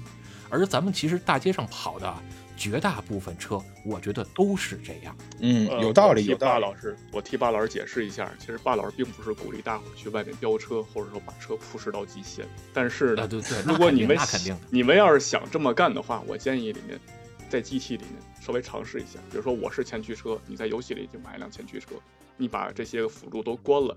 而咱们其实大街上跑的绝大部分车，我觉得都是这样。嗯，有道理。有巴老师，我替巴老师解释一下，其实巴老师并不是鼓励大伙去外面飙车，或者说把车铺设到极限。但是呢，对对，如果你们那肯定，你们要是想这么干的话，我建议里面在 GT 里面稍微尝试一下。比如说我是前驱车，你在游戏里就买一辆前驱车，你把这些个辅助都关了。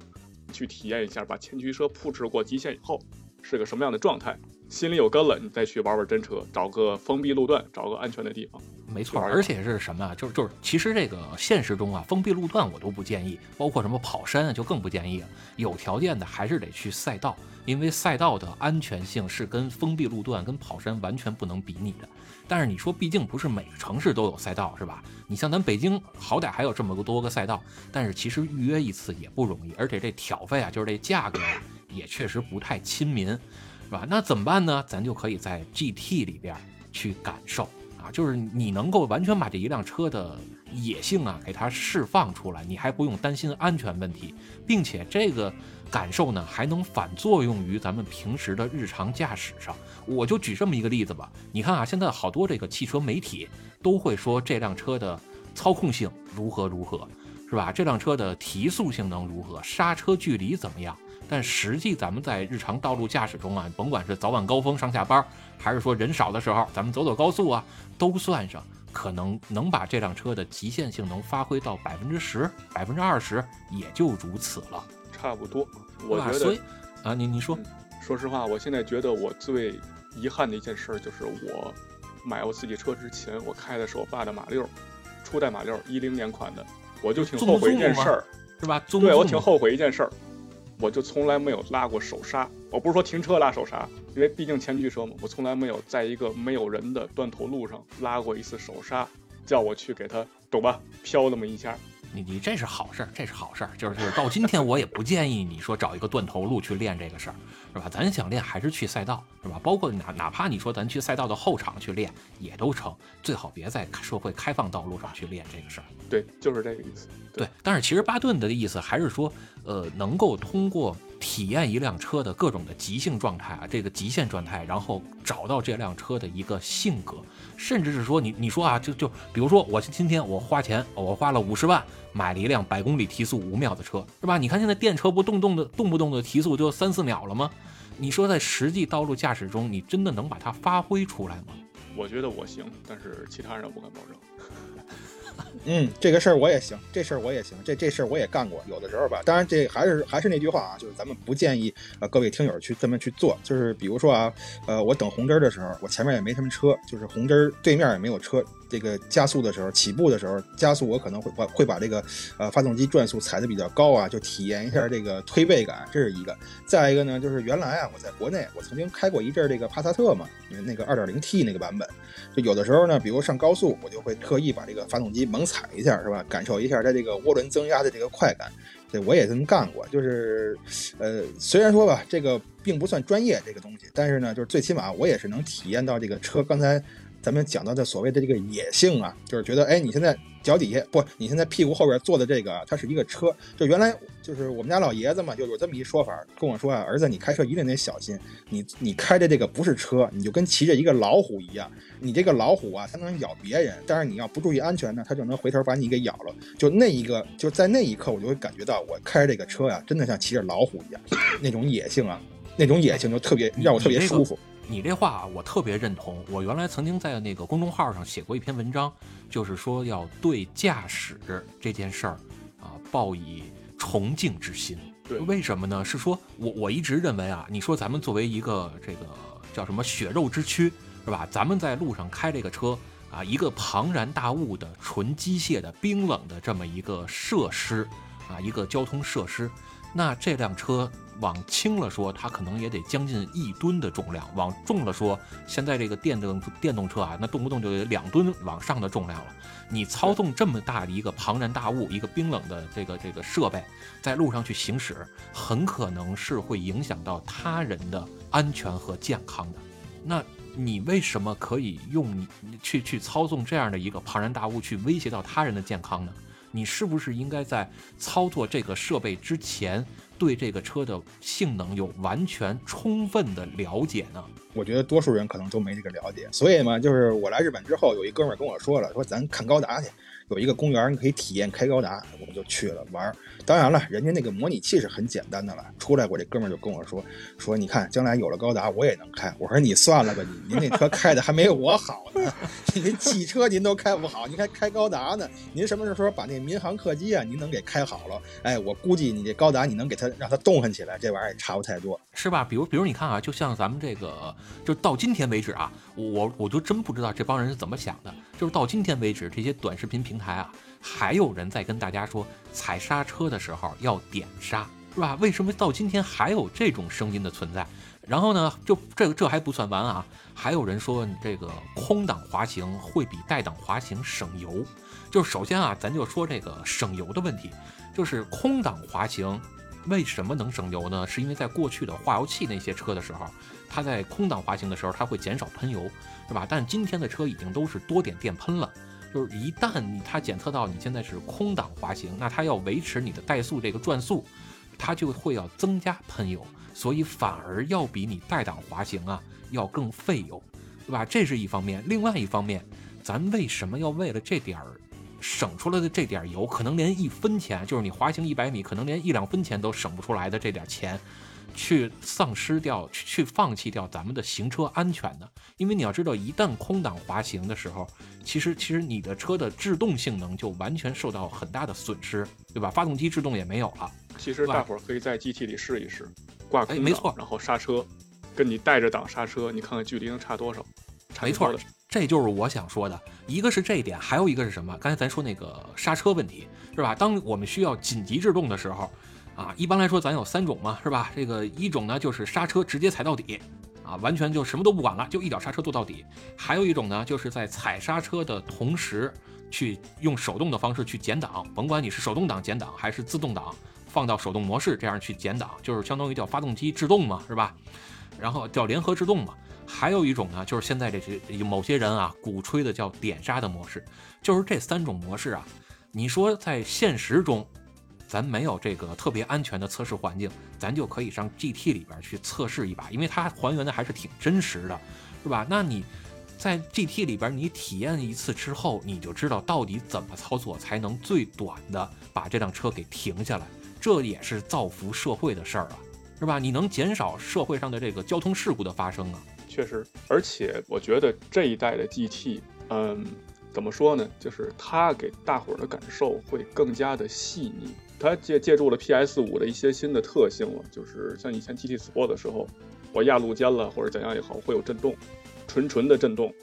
去体验一下，把前驱车铺置过极限以后是个什么样的状态，心里有根了，你再去玩玩真车，找个封闭路段，找个安全的地方。没错，而且是什么啊？就是就是，其实这个现实中啊，封闭路段我都不建议，包括什么跑山啊，就更不建议了。有条件的还是得去赛道，因为赛道的安全性是跟封闭路段、跟跑山完全不能比拟的。但是你说，毕竟不是每个城市都有赛道，是吧？你像咱北京，好歹还有这么多个赛道，但是其实预约一次也不容易，而且这挑费啊，就是这价格呀也确实不太亲民，是吧？那怎么办呢？咱就可以在 GT 里边去感受啊，就是你能够完全把这一辆车的野性啊给它释放出来，你还不用担心安全问题，并且这个。感受呢，还能反作用于咱们平时的日常驾驶上。我就举这么一个例子吧，你看啊，现在好多这个汽车媒体都会说这辆车的操控性如何如何，是吧？这辆车的提速性能如何，刹车距离怎么样？但实际咱们在日常道路驾驶中啊，甭管是早晚高峰上下班，还是说人少的时候，咱们走走高速啊，都算上，可能能把这辆车的极限性能发挥到百分之十、百分之二十，也就如此了。差不多，我觉得。啊，你你说，说实话，我现在觉得我最遗憾的一件事就是我买我自己车之前，我开的是我爸的马六，初代马六，一零年款的，我就挺后悔一件事儿，是吧？对我挺后悔一件事儿，我就从来没有拉过手刹。我不是说停车拉手刹，因为毕竟前驱车嘛，我从来没有在一个没有人的断头路上拉过一次手刹，叫我去给它，懂吧？飘那么一下。你你这是好事儿，这是好事儿，就是到今天我也不建议你说找一个断头路去练这个事儿，是吧？咱想练还是去赛道，是吧？包括哪哪怕你说咱去赛道的后场去练也都成，最好别在社会开放道路上去练这个事儿。对，就是这个意思。对，但是其实巴顿的意思还是说，呃，能够通过。体验一辆车的各种的极性状态啊，这个极限状态，然后找到这辆车的一个性格，甚至是说你你说啊，就就比如说我今天我花钱，我花了五十万买了一辆百公里提速五秒的车，是吧？你看现在电车不动动的动不动的提速就三四秒了吗？你说在实际道路驾驶中，你真的能把它发挥出来吗？我觉得我行，但是其他人不敢保证。嗯，这个事儿我也行，这事儿我也行，这这事儿我也干过。有的时候吧，当然这还是还是那句话啊，就是咱们不建议呃各位听友去这么去做。就是比如说啊，呃，我等红灯的时候，我前面也没什么车，就是红灯对面也没有车。这个加速的时候，起步的时候加速，我可能会把会把这个呃发动机转速踩的比较高啊，就体验一下这个推背感，这是一个。再一个呢，就是原来啊，我在国内我曾经开过一阵这个帕萨特嘛，那个 2.0T 那个版本，就有的时候呢，比如上高速，我就会特意把这个发动机猛踩一下，是吧？感受一下它这个涡轮增压的这个快感。对我也这么干过，就是呃，虽然说吧，这个并不算专业这个东西，但是呢，就是最起码我也是能体验到这个车刚才。咱们讲到的所谓的这个野性啊，就是觉得，哎，你现在脚底下不，你现在屁股后边坐的这个，它是一个车。就原来就是我们家老爷子嘛，就有这么一说法，跟我说啊，儿子，你开车一定得小心，你你开的这个不是车，你就跟骑着一个老虎一样。你这个老虎啊，它能咬别人，但是你要不注意安全呢，它就能回头把你给咬了。就那一个，就在那一刻，我就会感觉到，我开着这个车呀，真的像骑着老虎一样，那种野性啊，那种野性就特别让我特别舒服。你这话啊，我特别认同。我原来曾经在那个公众号上写过一篇文章，就是说要对驾驶这件事儿啊抱以崇敬之心。对为什么呢？是说我我一直认为啊，你说咱们作为一个这个叫什么血肉之躯，是吧？咱们在路上开这个车啊，一个庞然大物的纯机械的冰冷的这么一个设施啊，一个交通设施，那这辆车。往轻了说，它可能也得将近一吨的重量；往重了说，现在这个电动电动车啊，那动不动就得两吨往上的重量了。你操纵这么大的一个庞然大物，一个冰冷的这个这个设备，在路上去行驶，很可能是会影响到他人的安全和健康的。那你为什么可以用你去去操纵这样的一个庞然大物去威胁到他人的健康呢？你是不是应该在操作这个设备之前？对这个车的性能有完全充分的了解呢？我觉得多数人可能都没这个了解，所以嘛，就是我来日本之后，有一哥们跟我说了，说咱看高达去。有一个公园，你可以体验开高达，我们就去了玩。当然了，人家那个模拟器是很简单的了。出来，我这哥们就跟我说：“说你看，将来有了高达，我也能开。”我说：“你算了吧，你您那车开的还没我好呢。您汽车您都开不好，您还开高达呢？您什么时候把那民航客机啊，您能给开好了？哎，我估计你这高达，你能给它让它动弹起来，这玩意儿也差不太多，是吧？比如，比如你看啊，就像咱们这个，就到今天为止啊，我我就真不知道这帮人是怎么想的。就是到今天为止，这些短视频平台啊。还有人在跟大家说踩刹车的时候要点刹，是吧？为什么到今天还有这种声音的存在？然后呢，就这个这还不算完啊，还有人说这个空档滑行会比带档滑行省油。就是首先啊，咱就说这个省油的问题，就是空档滑行为什么能省油呢？是因为在过去的化油器那些车的时候，它在空档滑行的时候它会减少喷油，是吧？但今天的车已经都是多点电喷了。就是一旦你它检测到你现在是空档滑行，那它要维持你的怠速这个转速，它就会要增加喷油，所以反而要比你带档滑行啊要更费油，对吧？这是一方面。另外一方面，咱为什么要为了这点儿省出来的这点油，可能连一分钱，就是你滑行一百米，可能连一两分钱都省不出来的这点钱，去丧失掉、去去放弃掉咱们的行车安全呢？因为你要知道，一旦空档滑行的时候，其实其实你的车的制动性能就完全受到很大的损失，对吧？发动机制动也没有了。其实大伙儿可以在 GT 里试一试，挂空档，没错然后刹车，跟你带着档刹车，你看看距离能差多少？差没错这就是我想说的，一个是这一点，还有一个是什么？刚才咱说那个刹车问题，是吧？当我们需要紧急制动的时候，啊，一般来说咱有三种嘛，是吧？这个一种呢就是刹车直接踩到底，啊，完全就什么都不管了，就一脚刹车做到底；还有一种呢，就是在踩刹车的同时，去用手动的方式去减档，甭管你是手动挡减档还是自动挡，放到手动模式这样去减档，就是相当于叫发动机制动嘛，是吧？然后叫联合制动嘛。还有一种呢，就是现在这些某些人啊鼓吹的叫点刹的模式，就是这三种模式啊。你说在现实中，咱没有这个特别安全的测试环境，咱就可以上 GT 里边去测试一把，因为它还原的还是挺真实的，是吧？那你在 GT 里边你体验一次之后，你就知道到底怎么操作才能最短的把这辆车给停下来，这也是造福社会的事儿啊，是吧？你能减少社会上的这个交通事故的发生啊。确实，而且我觉得这一代的 GT，嗯，怎么说呢？就是它给大伙儿的感受会更加的细腻。它借借助了 PS 五的一些新的特性了，就是像以前 GT Sport 的时候，我压路肩了或者怎样也好，会有震动，纯纯的震动，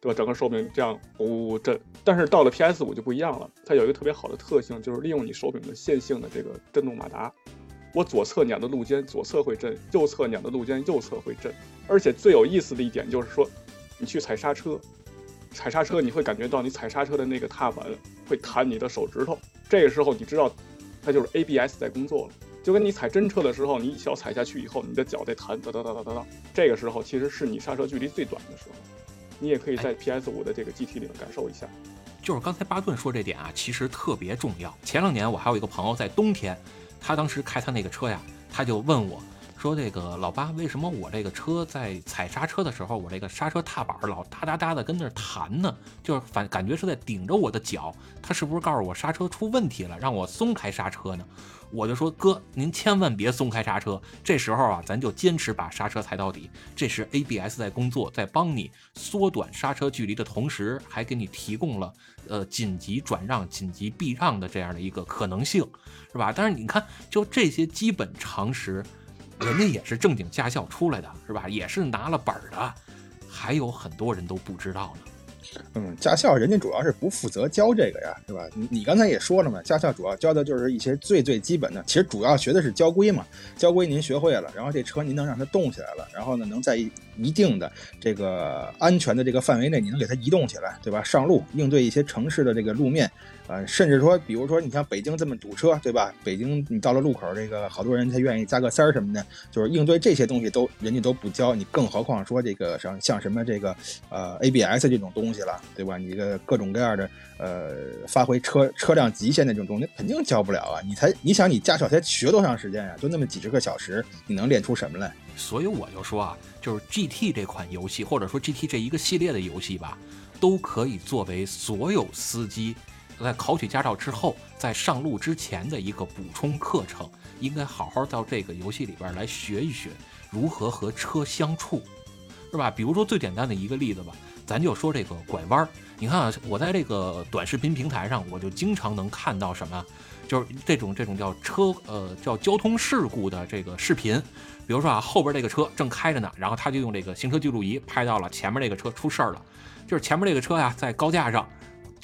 对吧？整个手柄这样呜呜震。但是到了 PS 五就不一样了，它有一个特别好的特性，就是利用你手柄的线性的这个震动马达，我左侧碾的路肩，左侧会震；右侧碾的路肩，右侧会震。而且最有意思的一点就是说，你去踩刹车，踩刹车你会感觉到你踩刹车的那个踏板会弹你的手指头，这个时候你知道，它就是 ABS 在工作了。就跟你踩真车的时候，你一脚踩下去以后，你的脚在弹，哒哒哒哒哒哒，这个时候其实是你刹车距离最短的时候。你也可以在 PS 五的这个 GT 里面感受一下。就是刚才巴顿说这点啊，其实特别重要。前两年我还有一个朋友在冬天，他当时开他那个车呀，他就问我说：“这个老八，为什么我这个车在踩刹车的时候，我这个刹车踏板老哒哒哒的跟那儿弹呢？就是反感觉是在顶着我的脚，他是不是告诉我刹车出问题了，让我松开刹车呢？”我就说哥，您千万别松开刹车，这时候啊，咱就坚持把刹车踩到底。这是 ABS 在工作，在帮你缩短刹车距离的同时，还给你提供了呃紧急转让、紧急避让的这样的一个可能性，是吧？但是你看，就这些基本常识，人家也是正经驾校出来的，是吧？也是拿了本儿的，还有很多人都不知道呢。嗯，驾校人家主要是不负责教这个呀，是吧？你你刚才也说了嘛，驾校主要教的就是一些最最基本的，其实主要学的是交规嘛。交规您学会了，然后这车您能让它动起来了，然后呢，能在一定的这个安全的这个范围内，你能给它移动起来，对吧？上路应对一些城市的这个路面，呃，甚至说，比如说你像北京这么堵车，对吧？北京你到了路口，这个好多人他愿意加个塞儿什么的，就是应对这些东西都人家都不教你，更何况说这个像像什么这个呃 ABS 这种东西了，对吧？你这个各种各样的呃发挥车车辆极限的这种东西，肯定教不了啊！你才你想你驾校才学多长时间呀？就那么几十个小时，你能练出什么来？所以我就说啊，就是 GT 这款游戏，或者说 GT 这一个系列的游戏吧，都可以作为所有司机在考取驾照之后，在上路之前的一个补充课程。应该好好到这个游戏里边来学一学如何和车相处，是吧？比如说最简单的一个例子吧，咱就说这个拐弯儿。你看啊，我在这个短视频平台上，我就经常能看到什么，就是这种这种叫车呃叫交通事故的这个视频。比如说啊，后边这个车正开着呢，然后他就用这个行车记录仪拍到了前面这个车出事儿了，就是前面这个车呀在高架上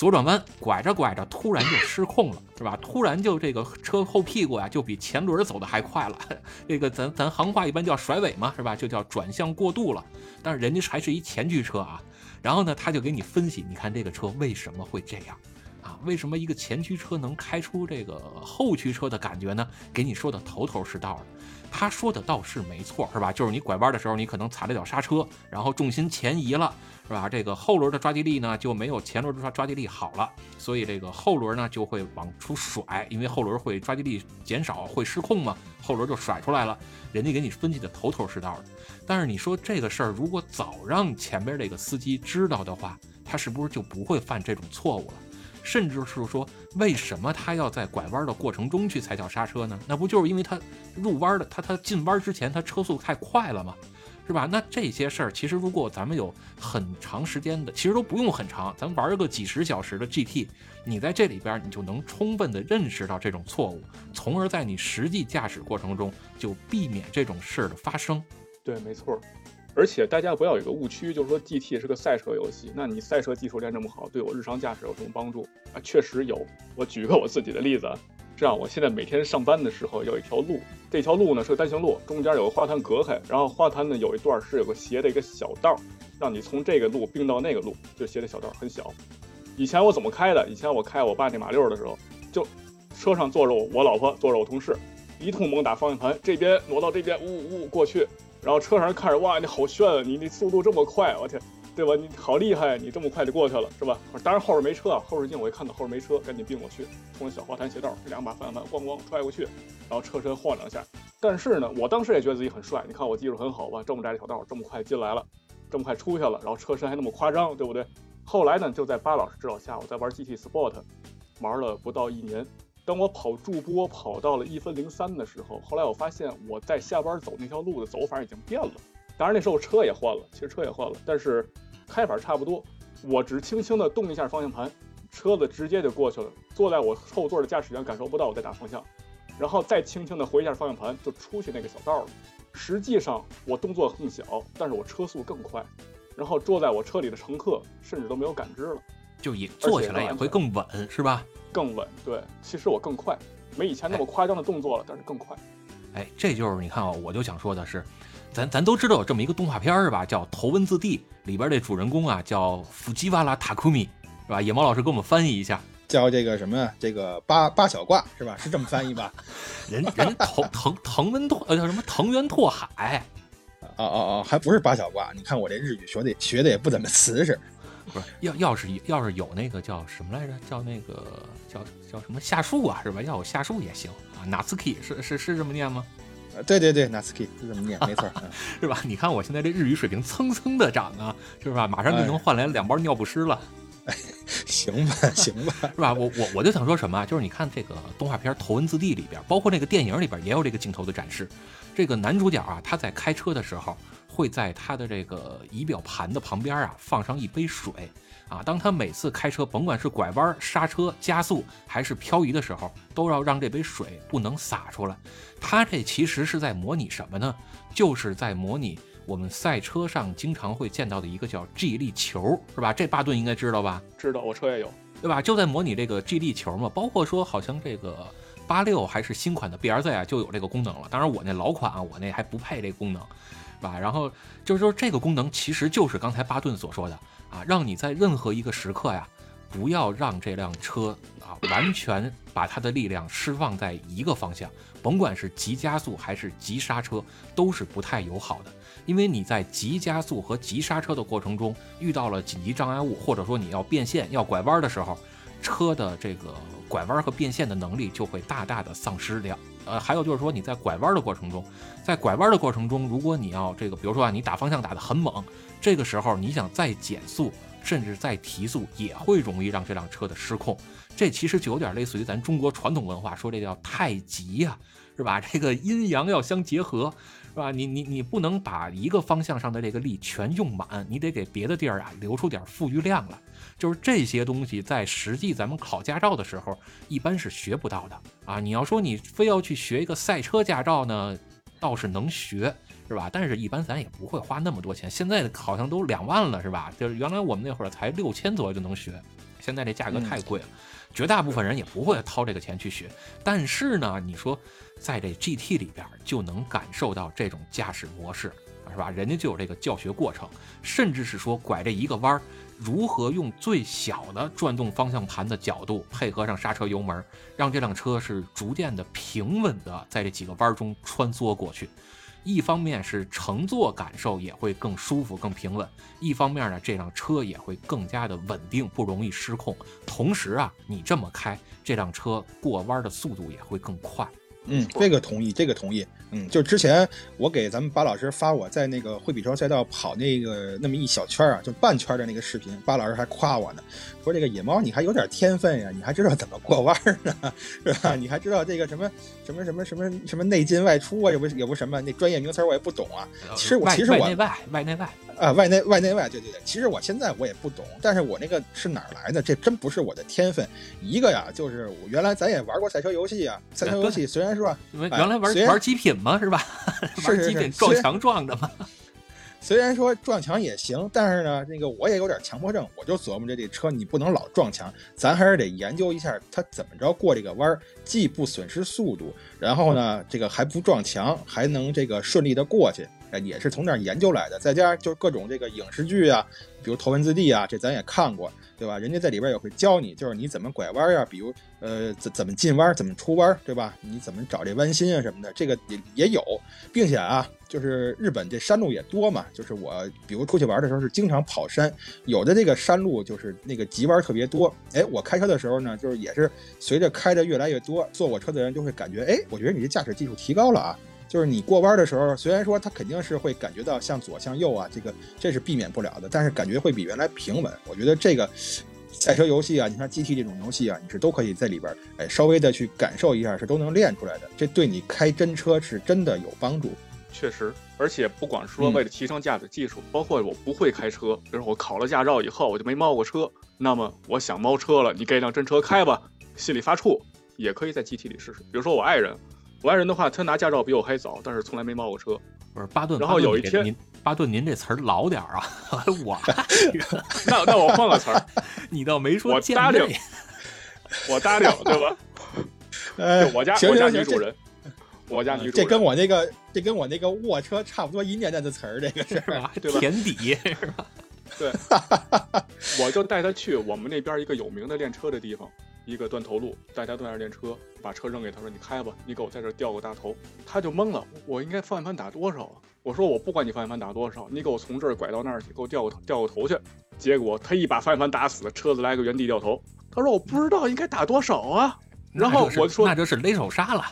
左转弯，拐着拐着突然就失控了，是吧？突然就这个车后屁股呀就比前轮走的还快了，这个咱咱行话一般叫甩尾嘛，是吧？就叫转向过度了，但是人家还是一前驱车啊，然后呢他就给你分析，你看这个车为什么会这样。啊，为什么一个前驱车能开出这个后驱车的感觉呢？给你说的头头是道的。他说的倒是没错，是吧？就是你拐弯的时候，你可能踩了脚刹车，然后重心前移了，是吧？这个后轮的抓地力呢就没有前轮的抓抓地力好了，所以这个后轮呢就会往出甩，因为后轮会抓地力减少，会失控嘛，后轮就甩出来了。人家给你分析的头头是道的。但是你说这个事儿，如果早让前边这个司机知道的话，他是不是就不会犯这种错误了？甚至是说为什么他要在拐弯的过程中去踩脚刹车呢？那不就是因为他入弯的他他进弯之前他车速太快了吗？是吧？那这些事儿其实如果咱们有很长时间的，其实都不用很长，咱玩个几十小时的 GT，你在这里边你就能充分的认识到这种错误，从而在你实际驾驶过程中就避免这种事儿的发生。对，没错。而且大家不要有一个误区，就是说 GT 是个赛车游戏，那你赛车技术练这么好，对我日常驾驶有什么帮助啊？确实有。我举个我自己的例子。这样，我现在每天上班的时候有一条路，这条路呢是个单行路，中间有个花坛隔开，然后花坛呢有一段是有个斜的一个小道，让你从这个路并到那个路，就斜的小道很小。以前我怎么开的？以前我开我爸那马六的时候，就车上坐着我我老婆，坐着我同事，一通猛打方向盘，这边挪到这边，呜呜过去，然后车上人看着，哇，你好炫啊，你你速度这么快，我天！对吧？你好厉害，你这么快就过去了，是吧？当然后边没车啊，后视镜我一看到后边没车，赶紧并过去，冲着小花坛斜道，两把方向盘咣咣踹过去，然后车身晃两下。但是呢，我当时也觉得自己很帅，你看我技术很好吧？这么窄的小道，这么快进来了，这么快出去了，然后车身还那么夸张，对不对？后来呢，就在巴老师指导下，我在玩 GT Sport，玩了不到一年。当我跑驻波跑到了一分零三的时候，后来我发现我在下班走那条路的走法已经变了。当然那时候车也换了，其实车也换了，但是。开法差不多，我只轻轻的动一下方向盘，车子直接就过去了。坐在我后座的驾驶员感受不到我在打方向，然后再轻轻的回一下方向盘，就出去那个小道了。实际上我动作更小，但是我车速更快。然后坐在我车里的乘客甚至都没有感知了，就也坐起来也会更稳，是吧？更稳，对。其实我更快，没以前那么夸张的动作了，但是更快。哎，这就是你看啊，我就想说的是。咱咱都知道有这么一个动画片是吧？叫《头文字 D》，里边的主人公啊叫福吉瓦拉塔库米，是吧？野猫老师给我们翻译一下，叫这个什么？这个八八小挂是吧？是这么翻译吧？人人藤藤藤文拓呃叫什么藤原拓海？哦哦哦，还不是八小挂？你看我这日语学的学的也不怎么瓷实。不是要要是要是有那个叫什么来着？叫那个叫叫什么夏树啊？是吧？要有夏树也行啊。纳斯 k 是是是这么念吗？对对对，Natsuki 是这么念，没错，是吧？你看我现在这日语水平蹭蹭的涨啊，是吧？马上就能换来两包尿不湿了。行吧，行吧，是吧？我我我就想说什么啊，就是你看这个动画片《头文字 D》里边，包括那个电影里边也有这个镜头的展示。这个男主角啊，他在开车的时候，会在他的这个仪表盘的旁边啊放上一杯水。啊，当他每次开车，甭管是拐弯、刹车、加速还是漂移的时候，都要让这杯水不能洒出来。他这其实是在模拟什么呢？就是在模拟我们赛车上经常会见到的一个叫 G 力球，是吧？这巴顿应该知道吧？知道，我车也有，对吧？就在模拟这个 G 力球嘛。包括说，好像这个八六还是新款的 BRZ 啊，就有这个功能了。当然，我那老款啊，我那还不配这功能，是吧？然后就是说，这个功能其实就是刚才巴顿所说的。啊，让你在任何一个时刻呀，不要让这辆车啊完全把它的力量释放在一个方向，甭管是急加速还是急刹车，都是不太友好的。因为你在急加速和急刹车的过程中遇到了紧急障碍物，或者说你要变线、要拐弯的时候，车的这个拐弯和变线的能力就会大大的丧失掉。呃，还有就是说你在拐弯的过程中，在拐弯的过程中，如果你要这个，比如说啊，你打方向打得很猛。这个时候，你想再减速，甚至再提速，也会容易让这辆车的失控。这其实就有点类似于咱中国传统文化说这叫太极呀，是吧？这个阴阳要相结合，是吧？你你你不能把一个方向上的这个力全用满，你得给别的地儿啊留出点富余量来。就是这些东西在实际咱们考驾照的时候，一般是学不到的啊。你要说你非要去学一个赛车驾照呢，倒是能学。是吧？但是，一般咱也不会花那么多钱。现在好像都两万了，是吧？就是原来我们那会儿才六千左右就能学，现在这价格太贵了，绝大部分人也不会掏这个钱去学。但是呢，你说在这 GT 里边就能感受到这种驾驶模式，是吧？人家就有这个教学过程，甚至是说拐这一个弯儿，如何用最小的转动方向盘的角度，配合上刹车油门，让这辆车是逐渐的平稳的在这几个弯中穿梭过去。一方面是乘坐感受也会更舒服、更平稳；一方面呢，这辆车也会更加的稳定，不容易失控。同时啊，你这么开，这辆车过弯的速度也会更快。嗯，这个同意，这个同意。嗯，就之前我给咱们巴老师发我在那个惠比寿赛道跑那个那么一小圈啊，就半圈的那个视频，巴老师还夸我呢，说这个野猫你还有点天分呀，你还知道怎么过弯呢，是吧？你还知道这个什么什么什么什么什么内进外出啊，也不也不什么那专业名词我也不懂啊。其实我其实我外内外外内外啊外内外内外对对对，其实我现在我也不懂，但是我那个是哪儿来的？这真不是我的天分。一个呀，就是我原来咱也玩过赛车游戏啊，赛车游戏虽然说原来玩虽然玩极品嘛是吧？是是极品是撞墙撞的嘛。虽然说撞墙也行，但是呢，那个我也有点强迫症，我就琢磨着这车你不能老撞墙，咱还是得研究一下它怎么着过这个弯儿，既不损失速度，然后呢，这个还不撞墙，还能这个顺利的过去，哎，也是从那儿研究来的。再加上就是各种这个影视剧啊，比如《头文字 D》啊，这咱也看过，对吧？人家在里边也会教你，就是你怎么拐弯呀、比如呃怎怎么进弯，怎么出弯，对吧？你怎么找这弯心啊什么的，这个也也有，并且啊，就是日本这山路也多嘛，就是我比如出去玩的时候是经常跑山，有的这个山路就是那个急弯特别多，哎，我开车的时候呢，就是也是随着开的越来越多，坐我车的人就会感觉，哎，我觉得你这驾驶技术提高了啊。就是你过弯的时候，虽然说它肯定是会感觉到向左向右啊，这个这是避免不了的，但是感觉会比原来平稳。我觉得这个赛车游戏啊，你像 GT 这种游戏啊，你是都可以在里边哎稍微的去感受一下，是都能练出来的。这对你开真车是真的有帮助。确实，而且不管说嗯为了提升驾驶技术，包括我不会开车，比如我考了驾照以后我就没猫过车，那么我想猫车了，你给辆真车开吧，心里发怵，也可以在 GT 里试试。比如说我爱人，我爱人的话，他拿驾照比我还早，但是从来没冒过车。不是巴顿，然后有一天您巴顿您这词儿老点儿啊，我 那那我换个词儿，你倒没说我搭理这我搭理，对吧？呃，我家我家女主人，我家女主人这，跟我那个这跟我那个卧车差不多一年代的词儿，这个是是吧？对吧田底是吧？我就带他去我们那边一个有名的练车的地方，一个断头路，大家都在那练车，把车扔给他说：“你开吧，你给我在这掉个大头。”他就懵了，我应该方向盘打多少啊？我说我不管你方向盘打多少，你给我从这儿拐到那儿去，给我掉个头掉个头去。结果他一把方向盘打死，车子来个原地掉头。他说我不知道应该打多少啊。然后我说那就是勒手刹了。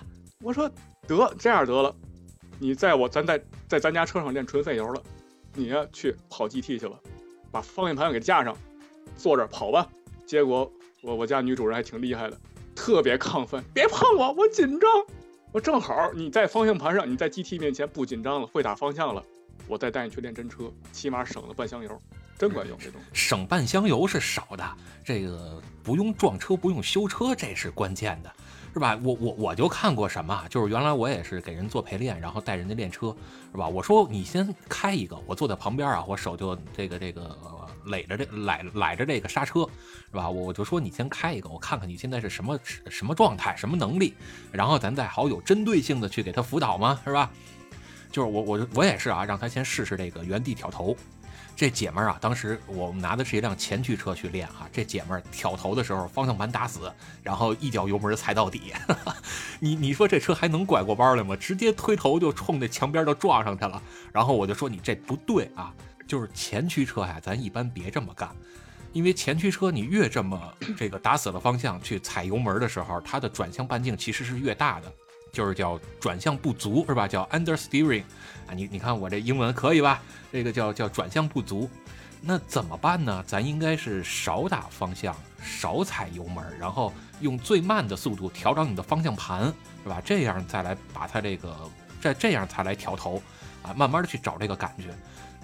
我说得这样得了，你在我咱在在咱家车上练纯费油了，你呀去跑 GT 去吧，把方向盘给架上，坐这儿跑吧。结果我我家女主人还挺厉害的，特别亢奋，别碰我，我紧张。我正好你在方向盘上，你在 GT 面前不紧张了，会打方向了，我再带你去练真车，起码省了半箱油，真管用这东西。省半箱油是少的，这个不用撞车，不用修车，这是关键的，是吧？我我我就看过什么，就是原来我也是给人做陪练，然后带人家练车，是吧？我说你先开一个，我坐在旁边啊，我手就这个这个垒着这揽揽着这个刹车，是吧？我我就说你先开一个，我看看你现在是什么什么状态，什么能力，然后咱再好有针对性的去给他辅导嘛，是吧？就是我我我也是啊，让他先试试这个原地挑头。这姐们儿啊，当时我们拿的是一辆前驱车去练哈、这姐们儿挑头的时候，方向盘打死，然后一脚油门踩到底。你你说这车还能拐过弯来吗？直接推头就冲那墙边就撞上去了。然后我就说你这不对啊，就是前驱车呀，咱一般别这么干。因为前驱车你越这么 这个打死了方向去踩油门的时候，它的转向半径其实是越大的，就是叫转向不足是吧？叫 understeering 啊，你你看我这英文可以吧？这个叫叫转向不足。那怎么办呢？咱应该是少打方向，少踩油门，然后用最慢的速度调整你的方向盘，是吧？这样再来把它这个再这样才来调头啊，慢慢的去找这个感觉。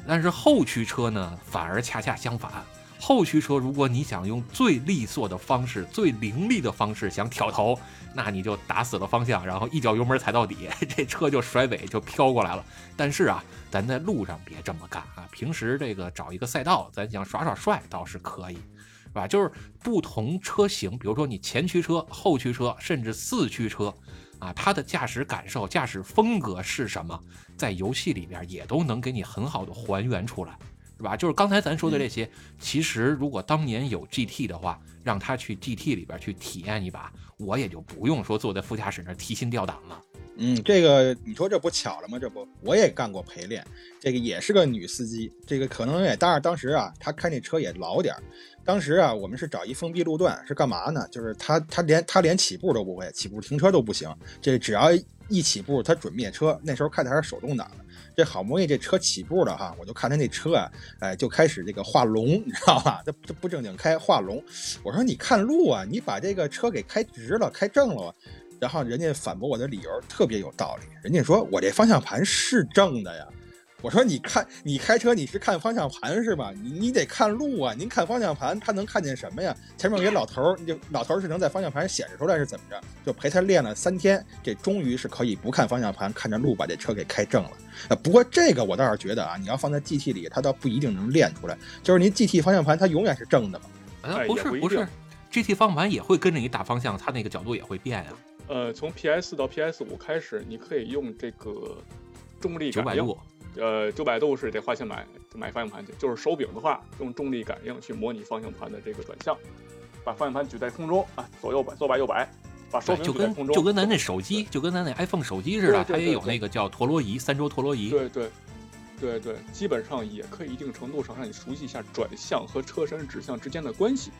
但是后驱车呢，反而恰恰相反。后驱车，如果你想用最利索的方式、最凌厉的方式想挑头，那你就打死了方向，然后一脚油门踩到底，这车就甩尾就飘过来了。但是啊，咱在路上别这么干啊！平时这个找一个赛道，咱想耍耍帅倒是可以，是吧？就是不同车型，比如说你前驱车、后驱车，甚至四驱车，啊，它的驾驶感受、驾驶风格是什么，在游戏里边也都能给你很好的还原出来。是吧？就是刚才咱说的这些，其实如果当年有 GT 的话，让他去 GT 里边去体验一把，我也就不用说坐在副驾驶那儿提心吊胆了。嗯，这个你说这不巧了吗？这不我也干过陪练，这个也是个女司机，这个可能也当然当时啊，她开那车也老点儿。当时啊，我们是找一封闭路段，是干嘛呢？就是他他连他连起步都不会，起步停车都不行。这只要一起步，他准灭车。那时候开的还是手动挡的。这好不容易这车起步了哈，我就看他那车啊，哎，就开始这个画龙，你知道吧？这这不正经开画龙。我说你看路啊，你把这个车给开直了，开正了。然后人家反驳我的理由特别有道理，人家说我这方向盘是正的呀。我说你看你开车你是看方向盘是吧？你你得看路啊，您看方向盘他能看见什么呀？前面有一老头儿，就老头儿是能在方向盘显示出来是怎么着？就陪他练了三天，这终于是可以不看方向盘，看着路把这车给开正了。呃，不过这个我倒是觉得啊，你要放在 GT 里，它倒不一定能练出来。就是您 GT 方向盘它永远是正的嘛？啊，不是不是，GT 方向盘也会跟着你打方向，它那个角度也会变呀。呃，从 PS 到 PS 五开始，你可以用这个重力感应。呃，九百度是得花钱买买方向盘去。就是手柄的话，用重力感应去模拟方向盘的这个转向，把方向盘举在空中啊，左右摆，左摆右摆，把手柄举在空中，就跟咱那手机，就跟咱那 iPhone 手机似的，它也有那个叫陀螺仪，三轴陀螺仪。对对对对，基本上也可以一定程度上让你熟悉一下转向和车身指向之间的关系。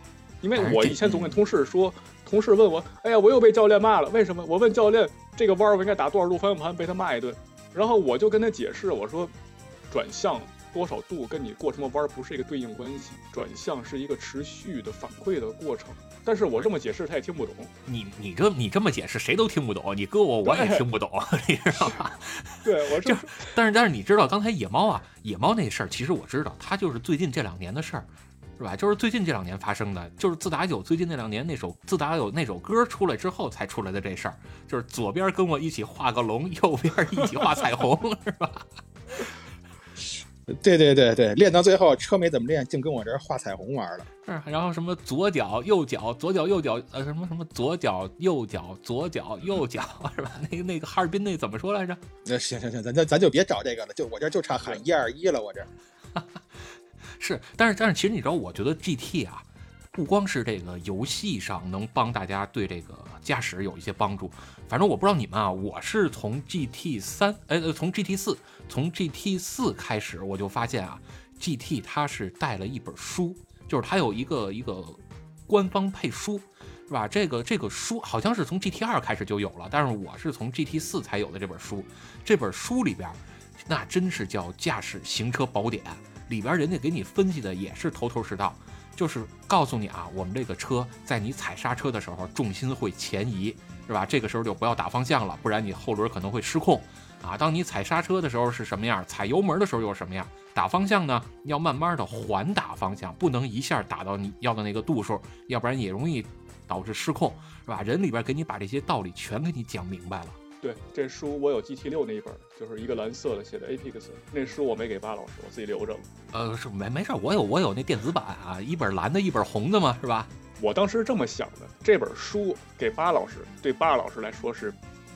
因为我以前总跟同事说，同事问我，哎呀，我又被教练骂了，为什么？我问教练这个弯我应该打多少度方向盘，被他骂一顿。然后我就跟他解释，我说，转向多少度跟你过什么弯不是一个对应关系，转向是一个持续的反馈的过程。但是我这么解释他也听不懂。你你这你这么解释谁都听不懂，你搁我我也听不懂，你知道吧？对，我 这。但是但是你知道刚才野猫啊，野猫那事儿，其实我知道，他就是最近这两年的事儿。是吧？就是最近这两年发生的，就是自打有最近那两年那首自打有那首歌出来之后才出来的这事儿，就是左边跟我一起画个龙，右边一起画彩虹，是吧？对对对对，练到最后车没怎么练，净跟我这儿画彩虹玩了。嗯，然后什么左脚右脚左脚右脚呃什么什么左脚右脚左脚右脚是吧？那个那个哈尔滨那怎么说来着？那行行行，咱咱咱就别找这个了，就我这就差喊一二一了，我这。是，但是但是，其实你知道，我觉得 GT 啊，不光是这个游戏上能帮大家对这个驾驶有一些帮助，反正我不知道你们啊，我是从 GT 三，哎，从 GT 四，从 GT 四开始，我就发现啊，GT 它是带了一本书，就是它有一个一个官方配书，是吧？这个这个书好像是从 GT 二开始就有了，但是我是从 GT 四才有的这本书，这本书里边，那真是叫驾驶行车宝典。里边人家给你分析的也是头头是道，就是告诉你啊，我们这个车在你踩刹车的时候重心会前移，是吧？这个时候就不要打方向了，不然你后轮可能会失控啊。当你踩刹车的时候是什么样，踩油门的时候又是什么样？打方向呢，要慢慢的缓打方向，不能一下打到你要的那个度数，要不然也容易导致失控，是吧？人里边给你把这些道理全给你讲明白了。对，这书我有 GT 六那一本，就是一个蓝色的写的 Apex，那书我没给巴老师，我自己留着了。呃，是没没事，我有我有那电子版啊，一本蓝的，一本红的嘛，是吧？我当时这么想的，这本书给巴老师，对巴老师来说是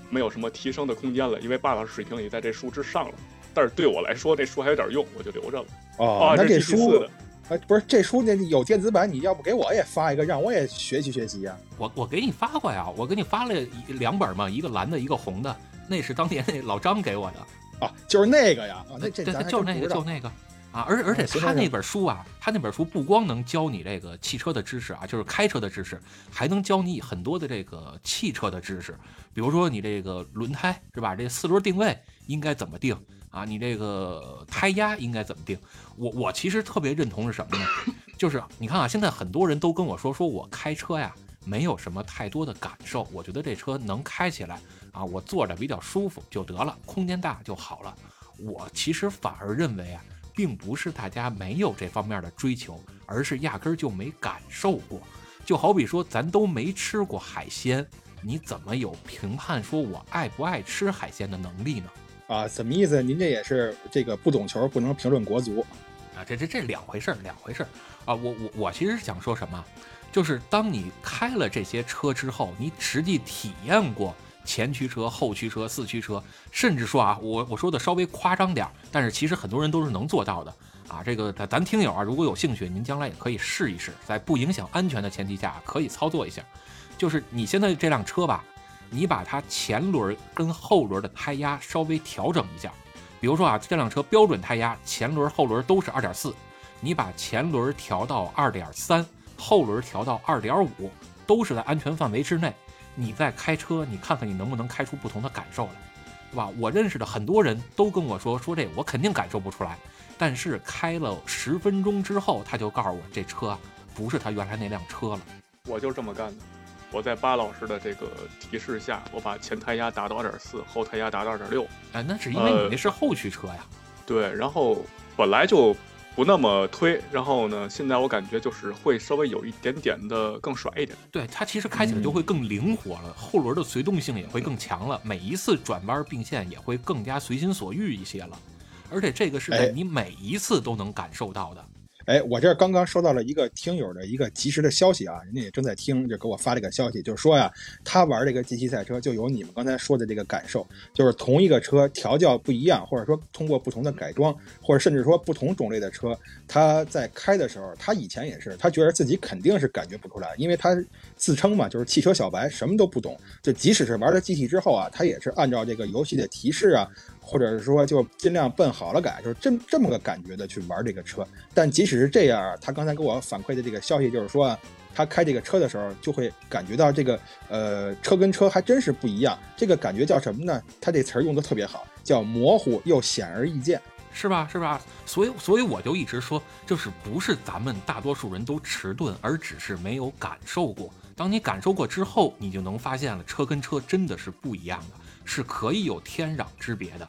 没有什么提升的空间了，因为巴老师水平已在这书之上了。但是对我来说，这书还有点用，我就留着了。哦，那这书。哎，不是这书那有电子版，你要不给我也发一个，让我也学习学习呀？我我给你发过呀，我给你发了两本嘛，一个蓝的，一个红的，那是当年那老张给我的。啊，就是那个呀，啊，那这就那个就那个啊，而而且他那本书啊，他那本书不光能教你这个汽车的知识啊，就是开车的知识，还能教你很多的这个汽车的知识，比如说你这个轮胎是吧？这四轮定位应该怎么定？啊，你这个胎压应该怎么定？我我其实特别认同是什么呢？就是你看啊，现在很多人都跟我说，说我开车呀没有什么太多的感受，我觉得这车能开起来啊，我坐着比较舒服就得了，空间大就好了。我其实反而认为啊，并不是大家没有这方面的追求，而是压根儿就没感受过。就好比说，咱都没吃过海鲜，你怎么有评判说我爱不爱吃海鲜的能力呢？啊，什么意思？您这也是这个不懂球不能评论国足啊？这这这两回事儿，两回事儿啊！我我我其实是想说什么，就是当你开了这些车之后，你实际体验过前驱车、后驱车、四驱车，甚至说啊，我我说的稍微夸张点儿，但是其实很多人都是能做到的啊！这个咱咱听友啊，如果有兴趣，您将来也可以试一试，在不影响安全的前提下，可以操作一下。就是你现在这辆车吧。你把它前轮跟后轮的胎压稍微调整一下。比如说啊，这辆车标准胎压前轮后轮都是二点四，你把前轮调到二点三，后轮调到二点五，都是在安全范围之内。你再开车，你看看你能不能开出不同的感受来，对吧？我认识的很多人都跟我说，说这我肯定感受不出来。但是开了十分钟之后，他就告诉我这车不是他原来那辆车了。我就这么干的。我在巴老师的这个提示下，我把前胎压达到二点四，后胎压达到二点六。哎，那是因为你那是后驱车呀。对，然后本来就不那么推，然后呢，现在我感觉就是会稍微有一点点的更甩一点。对，它其实开起来就会更灵活了，后轮的随动性也会更强了，每一次转弯并线也会更加随心所欲一些了。而且这个是在你每一次都能感受到的。哎，我这刚刚收到了一个听友的一个及时的消息啊，人家也正在听，就给我发了一个消息，就是说呀，他玩这个 GT 赛车就有你们刚才说的这个感受，就是同一个车调教不一样，或者说通过不同的改装，或者甚至说不同种类的车，他在开的时候，他以前也是，他觉得自己肯定是感觉不出来，因为他自称嘛，就是汽车小白，什么都不懂，就即使是玩了 GT 之后啊，他也是按照这个游戏的提示啊。或者是说，就尽量奔好了改，就是这这么个感觉的去玩这个车。但即使是这样，他刚才给我反馈的这个消息就是说，他开这个车的时候就会感觉到这个呃车跟车还真是不一样。这个感觉叫什么呢？他这词儿用的特别好，叫模糊又显而易见，是吧？是吧？所以所以我就一直说，就是不是咱们大多数人都迟钝，而只是没有感受过。当你感受过之后，你就能发现了，车跟车真的是不一样的。是可以有天壤之别的。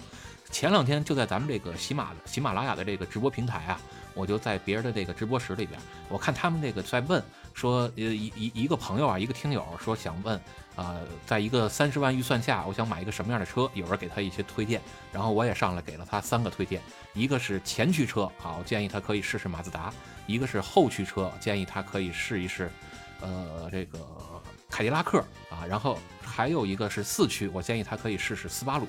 前两天就在咱们这个喜马喜马拉雅的这个直播平台啊，我就在别人的这个直播室里边，我看他们那个在问说，呃一一一个朋友啊，一个听友说想问，啊，在一个三十万预算下，我想买一个什么样的车？有人给他一些推荐，然后我也上来给了他三个推荐，一个是前驱车，好建议他可以试试马自达；一个是后驱车，建议他可以试一试，呃这个凯迪拉克啊，然后。还有一个是四驱，我建议他可以试试斯巴鲁，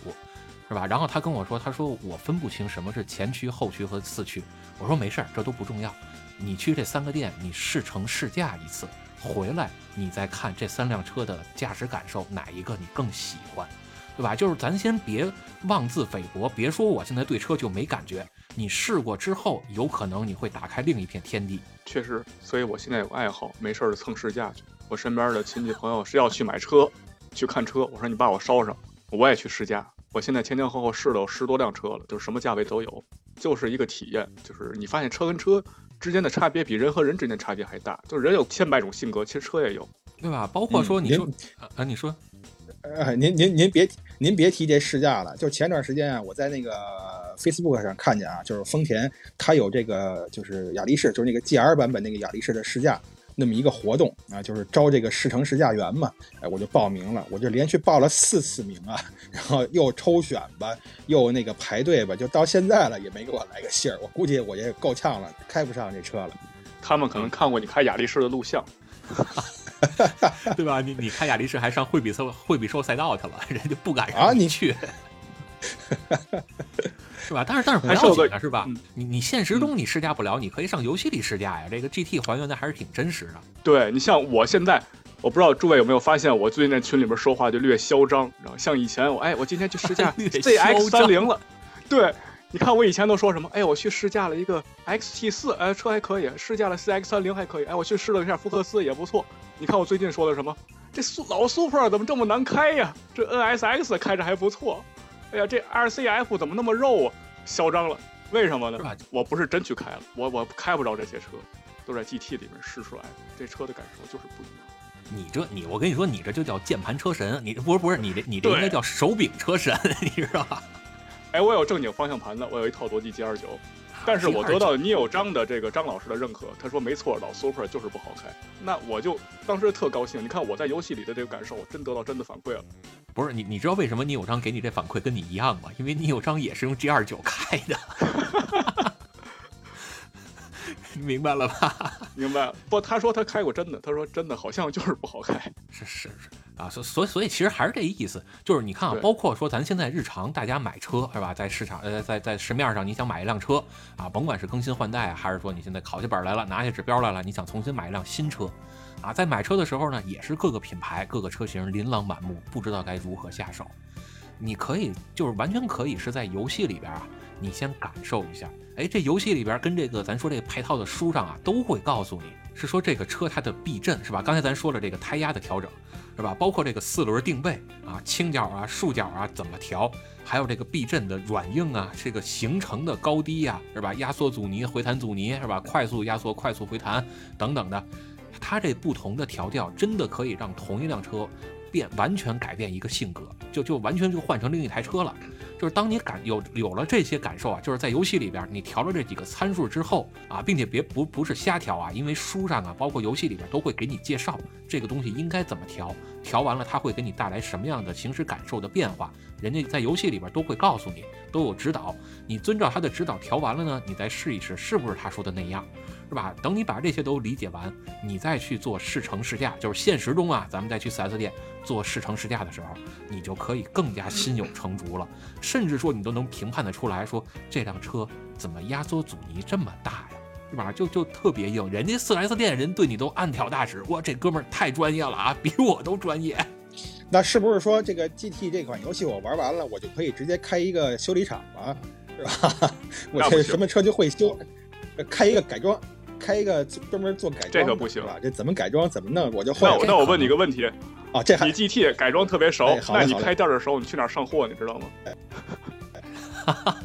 是吧？然后他跟我说，他说我分不清什么是前驱、后驱和四驱。我说没事儿，这都不重要。你去这三个店，你试乘试驾一次，回来你再看这三辆车的驾驶感受，哪一个你更喜欢，对吧？就是咱先别妄自菲薄，别说我现在对车就没感觉。你试过之后，有可能你会打开另一片天地。确实，所以我现在有爱好，没事儿就蹭试驾去。我身边的亲戚朋友是要去买车。去看车，我说你把我捎上，我也去试驾。我现在前前后后试了有十多辆车了，就是什么价位都有，就是一个体验。就是你发现车跟车之间的差别比人和人之间差别还大。就是人有千百种性格，其实车也有，对吧？包括说你说啊，你说，呃，您您您别您别提这试驾了。就前段时间啊，我在那个 Facebook 上看见啊，就是丰田它有这个就是雅力士，就是那个 GR 版本那个雅力士的试驾。那么一个活动啊，就是招这个试乘试驾员嘛，哎，我就报名了，我就连续报了四次名啊，然后又抽选吧，又那个排队吧，就到现在了也没给我来个信儿，我估计我也够呛了，开不上这车了。他们可能看过你开雅力士的录像，对吧？你你开雅力士还上惠比寿惠比寿赛道去了，人家不敢让你去。是吧？但是但是不要紧的是吧？你你现实中你试驾不了，你可以上游戏里试驾呀。这个 GT 还原的还是挺真实的。对你像我现在，我不知道诸位有没有发现，我最近在群里边说话就略嚣张，然后像以前我哎，我今天去试驾 ZX 三零了。对，你看我以前都说什么？哎，我去试驾了一个 XT 四，哎，车还可以；试驾了 CX 三零还可以。哎，我去试了一下福克斯也不错。你看我最近说的什么？这苏老 Super 怎么这么难开呀？这 NSX 开着还不错。哎呀，这 RCF 怎么那么肉啊？嚣张了，为什么呢？我不是真去开了，我我开不着这些车，都在 GT 里面试出来的，这车的感受就是不一样。你这你，我跟你说，你这就叫键盘车神，你不是不是你这你这应该叫手柄车神，你知道吧？哎，我有正经方向盘的，我有一套罗技 G 二九。但是我得到你有章的这个张老师的认可，他说没错，老 Super 就是不好开。那我就当时特高兴。你看我在游戏里的这个感受，我真得到真的反馈了。不是你，你知道为什么你有章给你这反馈跟你一样吗？因为你有章也是用 G 二九开的，明白了吧？明白了。不，他说他开过真的，他说真的好像就是不好开。是是是啊，所所以所以其实还是这意思，就是你看啊，包括说咱现在日常大家买车是吧，在市场呃在在市面上你想买一辆车啊，甭管是更新换代，还是说你现在考下本来了，拿下指标来了，你想重新买一辆新车啊，在买车的时候呢，也是各个品牌各个车型琳琅满目，不知道该如何下手。你可以就是完全可以是在游戏里边啊，你先感受一下，哎，这游戏里边跟这个咱说这个配套的书上啊，都会告诉你是说这个车它的避震是吧？刚才咱说了这个胎压的调整是吧？包括这个四轮定位啊，倾角啊、竖角啊怎么调，还有这个避震的软硬啊，这个行程的高低呀是吧？压缩阻尼、回弹阻尼是吧？快速压缩、快速回弹等等的，它这不同的调调真的可以让同一辆车。变完全改变一个性格，就就完全就换成另一台车了。就是当你感有有了这些感受啊，就是在游戏里边你调了这几个参数之后啊，并且别不不是瞎调啊，因为书上啊，包括游戏里边都会给你介绍这个东西应该怎么调，调完了它会给你带来什么样的行驶感受的变化，人家在游戏里边都会告诉你，都有指导。你遵照他的指导调完了呢，你再试一试是不是他说的那样。是吧？等你把这些都理解完，你再去做试乘试驾，就是现实中啊，咱们再去 4S 店做试乘试驾的时候，你就可以更加心有成竹了。甚至说你都能评判得出来，说这辆车怎么压缩阻尼这么大呀？是吧？就就特别硬。人家 4S 店人对你都暗挑大指，哇，这哥们儿太专业了啊，比我都专业。那是不是说这个 GT 这款游戏我玩完了，我就可以直接开一个修理厂了，是吧？我这什么车就会修，开一个改装。开一个专门做改装，这可不行啊！这怎么改装怎么弄，我就会。那我那我问你个问题啊，这你 GT 改装特别熟，那你开店的时候你去哪上货，你知道吗？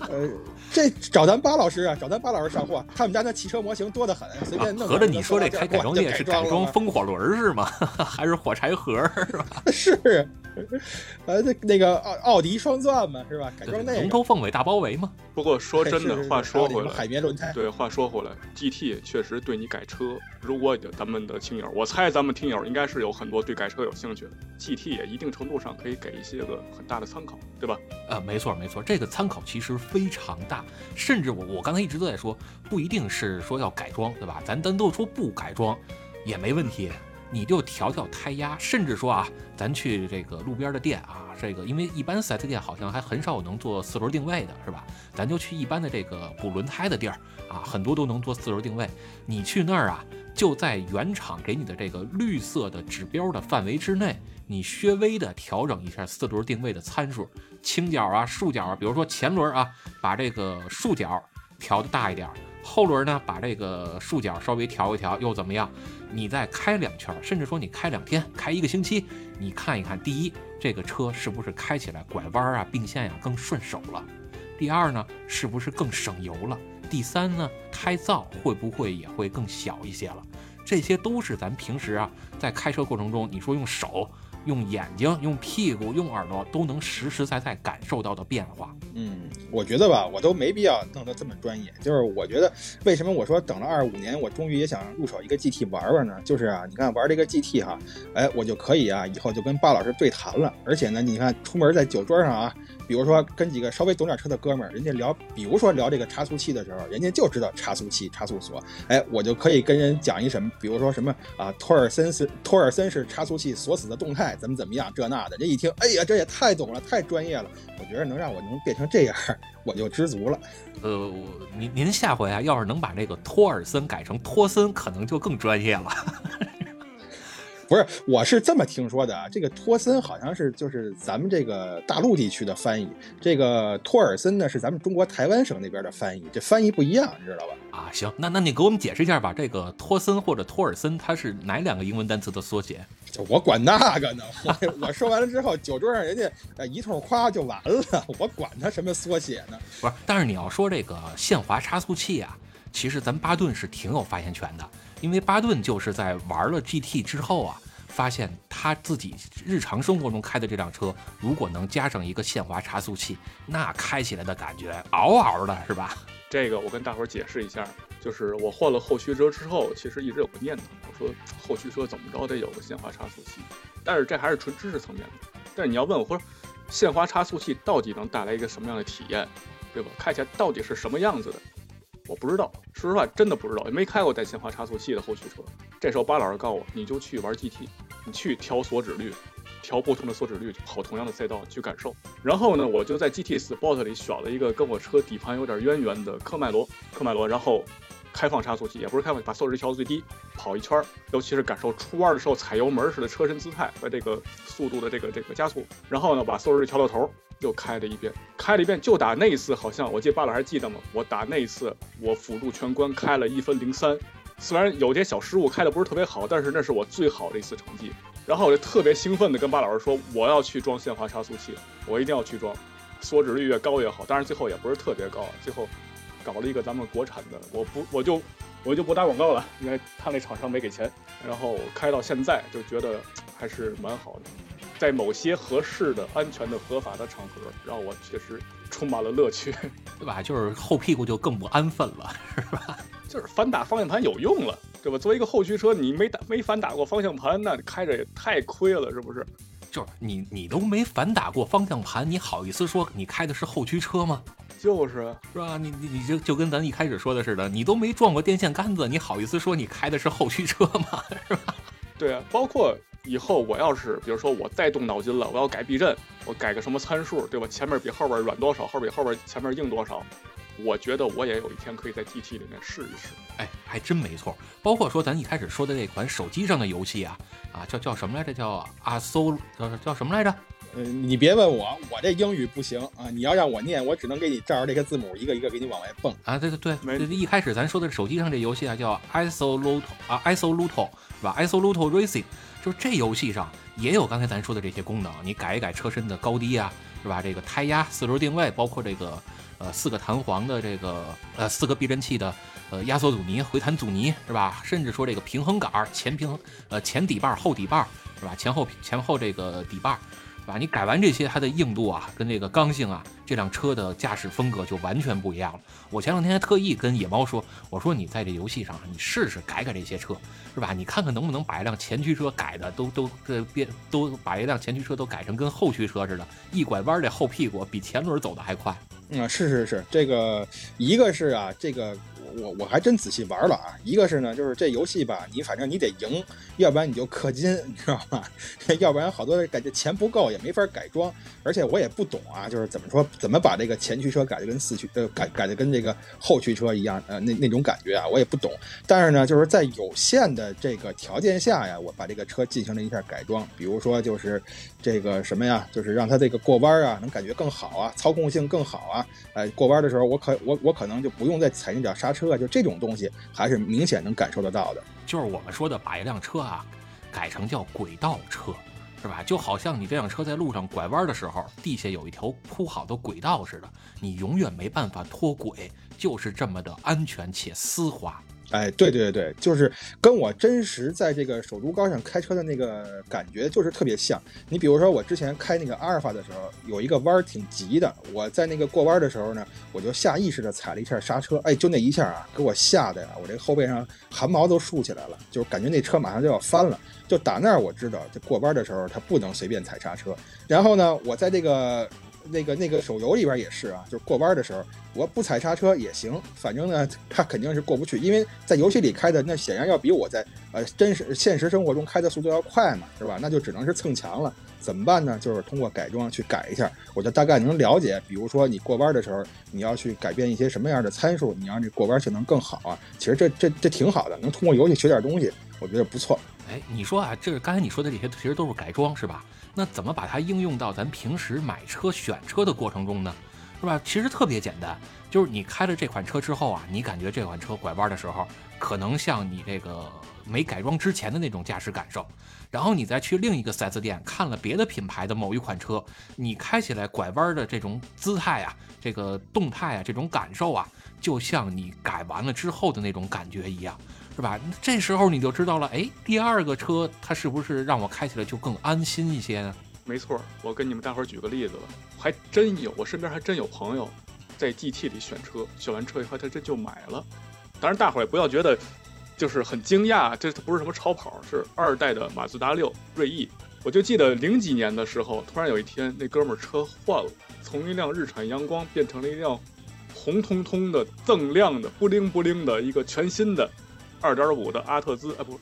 呃，这找咱巴老师啊，找咱巴老师上货，他们家那汽车模型多得很，随便弄。合着你说这开改装店是改装风火轮是吗？还是火柴盒是吧？是。呃，那那个奥奥迪双钻嘛，是吧？改装那龙头凤尾大包围嘛。不过说真的，话说回来，海绵轮胎。对，话说回来，GT 确实对你改车，如果咱们的听友，我猜咱们听友应该是有很多对改车有兴趣的，GT 也一定程度上可以给一些个很大的参考，对吧？呃，没错没错，这个参考其实非常大，甚至我我刚才一直都在说，不一定是说要改装，对吧？咱单都说不改装也没问题。你就调调胎压，甚至说啊，咱去这个路边的店啊，这个因为一般四 S 店好像还很少有能做四轮定位的，是吧？咱就去一般的这个补轮胎的地儿啊，很多都能做四轮定位。你去那儿啊，就在原厂给你的这个绿色的指标的范围之内，你稍微的调整一下四轮定位的参数，倾角啊、竖角啊，比如说前轮啊，把这个竖角调的大一点。后轮呢，把这个竖角稍微调一调，又怎么样？你再开两圈，甚至说你开两天，开一个星期，你看一看，第一，这个车是不是开起来拐弯啊、并线呀更顺手了？第二呢，是不是更省油了？第三呢，胎噪会不会也会更小一些了？这些都是咱平时啊，在开车过程中，你说用手。用眼睛、用屁股、用耳朵都能实实在在感受到的变化。嗯，我觉得吧，我都没必要弄得这么专业。就是我觉得，为什么我说等了二十五年，我终于也想入手一个 GT 玩玩呢？就是啊，你看玩这个 GT 哈，哎，我就可以啊，以后就跟巴老师对谈了。而且呢，你看出门在酒桌上啊。比如说跟几个稍微懂点车的哥们儿，人家聊，比如说聊这个差速器的时候，人家就知道差速器、差速锁，哎，我就可以跟人讲一什么，比如说什么啊，托尔森是托尔森是差速器锁死的动态，怎么怎么样，这那的，人一听，哎呀，这也太懂了，太专业了，我觉得能让我能变成这样，我就知足了。呃，我您您下回啊，要是能把这个托尔森改成托森，可能就更专业了。不是，我是这么听说的啊。这个托森好像是就是咱们这个大陆地区的翻译，这个托尔森呢是咱们中国台湾省那边的翻译，这翻译不一样，你知道吧？啊，行，那那你给我们解释一下吧。这个托森或者托尔森，它是哪两个英文单词的缩写？我管那个呢，我我说完了之后，酒桌上人家呃一通夸就完了，我管他什么缩写呢？不是，但是你要说这个限滑差速器啊，其实咱巴顿是挺有发言权的。因为巴顿就是在玩了 GT 之后啊，发现他自己日常生活中开的这辆车，如果能加上一个限滑差速器，那开起来的感觉嗷嗷的，是吧？这个我跟大伙儿解释一下，就是我换了后驱车之后，其实一直有个念头，我说后驱车怎么着得有个限滑差速器，但是这还是纯知识层面的。但是你要问我说，限滑差速器到底能带来一个什么样的体验，对吧？开起来到底是什么样子的？我不知道，说实话真的不知道，也没开过带限滑差速器的后驱车。这时候巴老师告诉我，你就去玩 GT，去调锁止率，调不同的锁止率，跑同样的赛道去感受。然后呢，我就在 GT Sport 里选了一个跟我车底盘有点渊源的科迈罗，科迈罗，然后开放差速器，也不是开放，把锁止率调到最低，跑一圈儿，尤其是感受出弯的时候踩油门时的车身姿态和这个速度的这个这个加速。然后呢，把锁止率调到头。又开了一遍，开了一遍，就打那一次，好像我记得巴老还记得吗？我打那一次，我辅助全关开了一分零三，虽然有些小失误，开的不是特别好，但是那是我最好的一次成绩。然后我就特别兴奋的跟巴老师说，我要去装限滑差速器，我一定要去装，锁止率越高越好。当然最后也不是特别高，最后搞了一个咱们国产的，我不我就我就不打广告了，因为他那厂商没给钱。然后开到现在就觉得还是蛮好的。在某些合适的、安全的、合法的场合，让我确实充满了乐趣，对吧？就是后屁股就更不安分了，是吧？就是反打方向盘有用了，对吧？作为一个后驱车，你没打没反打过方向盘，那开着也太亏了，是不是？就是你你都没反打过方向盘，你好意思说你开的是后驱车吗？就是是吧？你你你就就跟咱一开始说的似的，你都没撞过电线杆子，你好意思说你开的是后驱车吗？是吧？对啊，包括。以后我要是，比如说我再动脑筋了，我要改避震，我改个什么参数，对吧？前面比后边软多少，后边比后边前面硬多少？我觉得我也有一天可以在 GT 里面试一试。哎，还真没错。包括说咱一开始说的这款手机上的游戏啊，啊，叫叫什么来着？叫阿搜，叫叫什么来着？呃，你别问我，我这英语不行啊。你要让我念，我只能给你照着这个字母一个一个给你往外蹦啊。对对对，一开始咱说的手机上这游戏啊，叫 Isoluto 啊，Isoluto 是吧？Isoluto Racing。就这游戏上也有刚才咱说的这些功能，你改一改车身的高低啊，是吧？这个胎压、四轮定位，包括这个呃四个弹簧的这个呃四个避震器的呃压缩阻尼、回弹阻尼，是吧？甚至说这个平衡杆前平衡呃前底板后底板，是吧？前后前后这个底吧，你改完这些，它的硬度啊，跟这个刚性啊，这辆车的驾驶风格就完全不一样了。我前两天还特意跟野猫说，我说你在这游戏上，你试试改改这些车，是吧？你看看能不能把一辆前驱车改的都都这变都把一辆前驱车都改成跟后驱车似的，一拐弯这后屁股比前轮走的还快。嗯，是是是，这个一个是啊，这个。我我还真仔细玩了啊，一个是呢，就是这游戏吧，你反正你得赢，要不然你就氪金，你知道吗？要不然好多感觉钱不够也没法改装，而且我也不懂啊，就是怎么说怎么把这个前驱车改的跟四驱呃改改的跟这个后驱车一样呃那那种感觉啊，我也不懂。但是呢，就是在有限的这个条件下呀，我把这个车进行了一下改装，比如说就是这个什么呀，就是让它这个过弯啊能感觉更好啊，操控性更好啊，呃过弯的时候我可我我可能就不用再踩那脚刹车。车就这种东西还是明显能感受得到的，就是我们说的把一辆车啊改成叫轨道车，是吧？就好像你这辆车在路上拐弯的时候，地下有一条铺好的轨道似的，你永远没办法脱轨，就是这么的安全且丝滑。哎，对对对，就是跟我真实在这个首都高上开车的那个感觉就是特别像。你比如说，我之前开那个阿尔法的时候，有一个弯儿挺急的，我在那个过弯的时候呢，我就下意识的踩了一下刹车，哎，就那一下啊，给我吓得呀，我这后背上汗毛都竖起来了，就感觉那车马上就要翻了。就打那儿我知道，这过弯的时候它不能随便踩刹车。然后呢，我在这个。那个那个手游里边也是啊，就是过弯的时候，我不踩刹车也行，反正呢，它肯定是过不去，因为在游戏里开的那显然要比我在呃真实现实生活中开的速度要快嘛，是吧？那就只能是蹭墙了，怎么办呢？就是通过改装去改一下，我就大概能了解，比如说你过弯的时候，你要去改变一些什么样的参数，你让这过弯性能更好啊。其实这这这挺好的，能通过游戏学点东西，我觉得不错。哎，你说啊，这刚才你说的这些其实都是改装，是吧？那怎么把它应用到咱平时买车选车的过程中呢？是吧？其实特别简单，就是你开了这款车之后啊，你感觉这款车拐弯的时候，可能像你这个没改装之前的那种驾驶感受。然后你再去另一个 4S 店看了别的品牌的某一款车，你开起来拐弯的这种姿态啊，这个动态啊，这种感受啊，就像你改完了之后的那种感觉一样。是吧？这时候你就知道了，哎，第二个车它是不是让我开起来就更安心一些呢？没错，我跟你们大伙儿举个例子吧，还真有，我身边还真有朋友在 GT 里选车，选完车以后他真就买了。当然，大伙儿也不要觉得就是很惊讶，这不是什么超跑，是二代的马自达六锐意。我就记得零几年的时候，突然有一天那哥们儿车换了，从一辆日产阳光变成了一辆红彤彤的、锃亮的、不灵不灵的一个全新的2.5的阿特兹，啊不，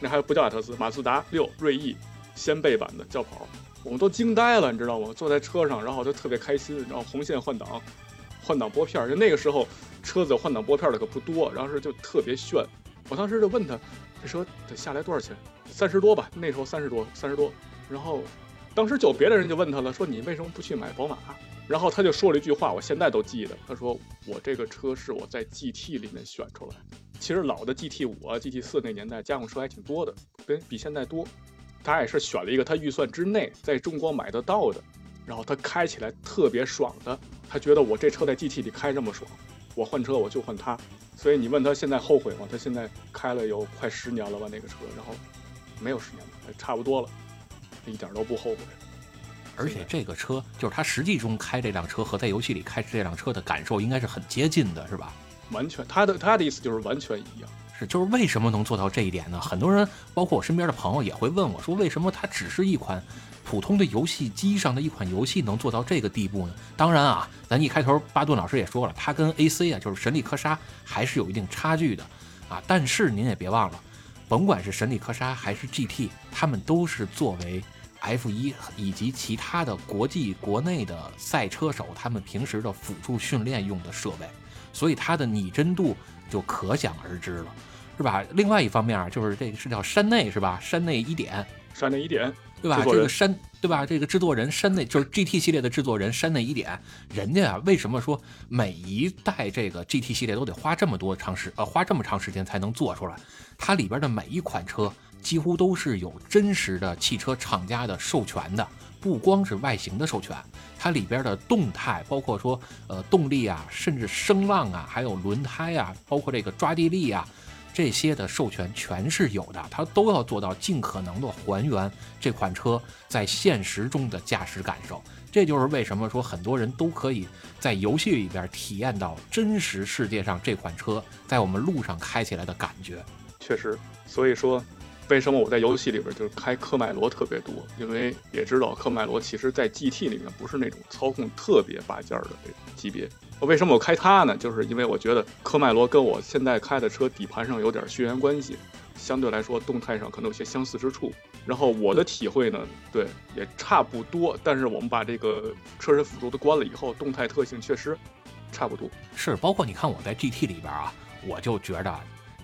那还不叫阿特兹，马自达六锐意掀背版的轿跑，我们都惊呆了，你知道吗？坐在车上，然后就特别开心，然后红线换挡，换挡拨片，就那个时候车子换挡拨片的可不多，然后是就特别炫。我当时就问他，这车得下来多少钱？三十多吧，那时候三十多，三十多。然后当时就别的人就问他了，说你为什么不去买宝马？然后他就说了一句话，我现在都记得。他说：“我这个车是我在 GT 里面选出来的。其实老的 GT 五啊、GT 四那年代家用车还挺多的，跟比现在多。他也是选了一个他预算之内，在中国买得到的，然后他开起来特别爽的。他觉得我这车在 GT 里开这么爽，我换车我就换它。所以你问他现在后悔吗？他现在开了有快十年了吧那个车，然后没有十年了，差不多了，一点都不后悔。”而且这个车就是他实际中开这辆车和在游戏里开这辆车的感受应该是很接近的，是吧？完全，他的他的意思就是完全一样。是，就是为什么能做到这一点呢？很多人，包括我身边的朋友也会问我说，为什么它只是一款普通的游戏机上的一款游戏能做到这个地步呢？当然啊，咱一开头巴顿老师也说了，它跟 AC 啊，就是神力科莎还是有一定差距的啊。但是您也别忘了，甭管是神力科莎还是 GT，他们都是作为。F 一以及其他的国际、国内的赛车手，他们平时的辅助训练用的设备，所以它的拟真度就可想而知了，是吧？另外一方面啊就是这个是叫山内是吧？山内一点，山内一点，对吧？这个山，对吧？这个制作人山内就是 GT 系列的制作人山内一点，人家啊，为什么说每一代这个 GT 系列都得花这么多长时呃花这么长时间才能做出来？它里边的每一款车。几乎都是有真实的汽车厂家的授权的，不光是外形的授权，它里边的动态，包括说呃动力啊，甚至声浪啊，还有轮胎啊，包括这个抓地力啊，这些的授权全是有的，它都要做到尽可能的还原这款车在现实中的驾驶感受。这就是为什么说很多人都可以在游戏里边体验到真实世界上这款车在我们路上开起来的感觉。确实，所以说。为什么我在游戏里边就是开科迈罗特别多？因为也知道科迈罗其实，在 GT 里面不是那种操控特别拔尖的这种级别。为什么我开它呢？就是因为我觉得科迈罗跟我现在开的车底盘上有点血缘关系，相对来说动态上可能有些相似之处。然后我的体会呢，对也差不多。但是我们把这个车身辅助都关了以后，动态特性确实差不多。是，包括你看我在 GT 里边啊，我就觉得。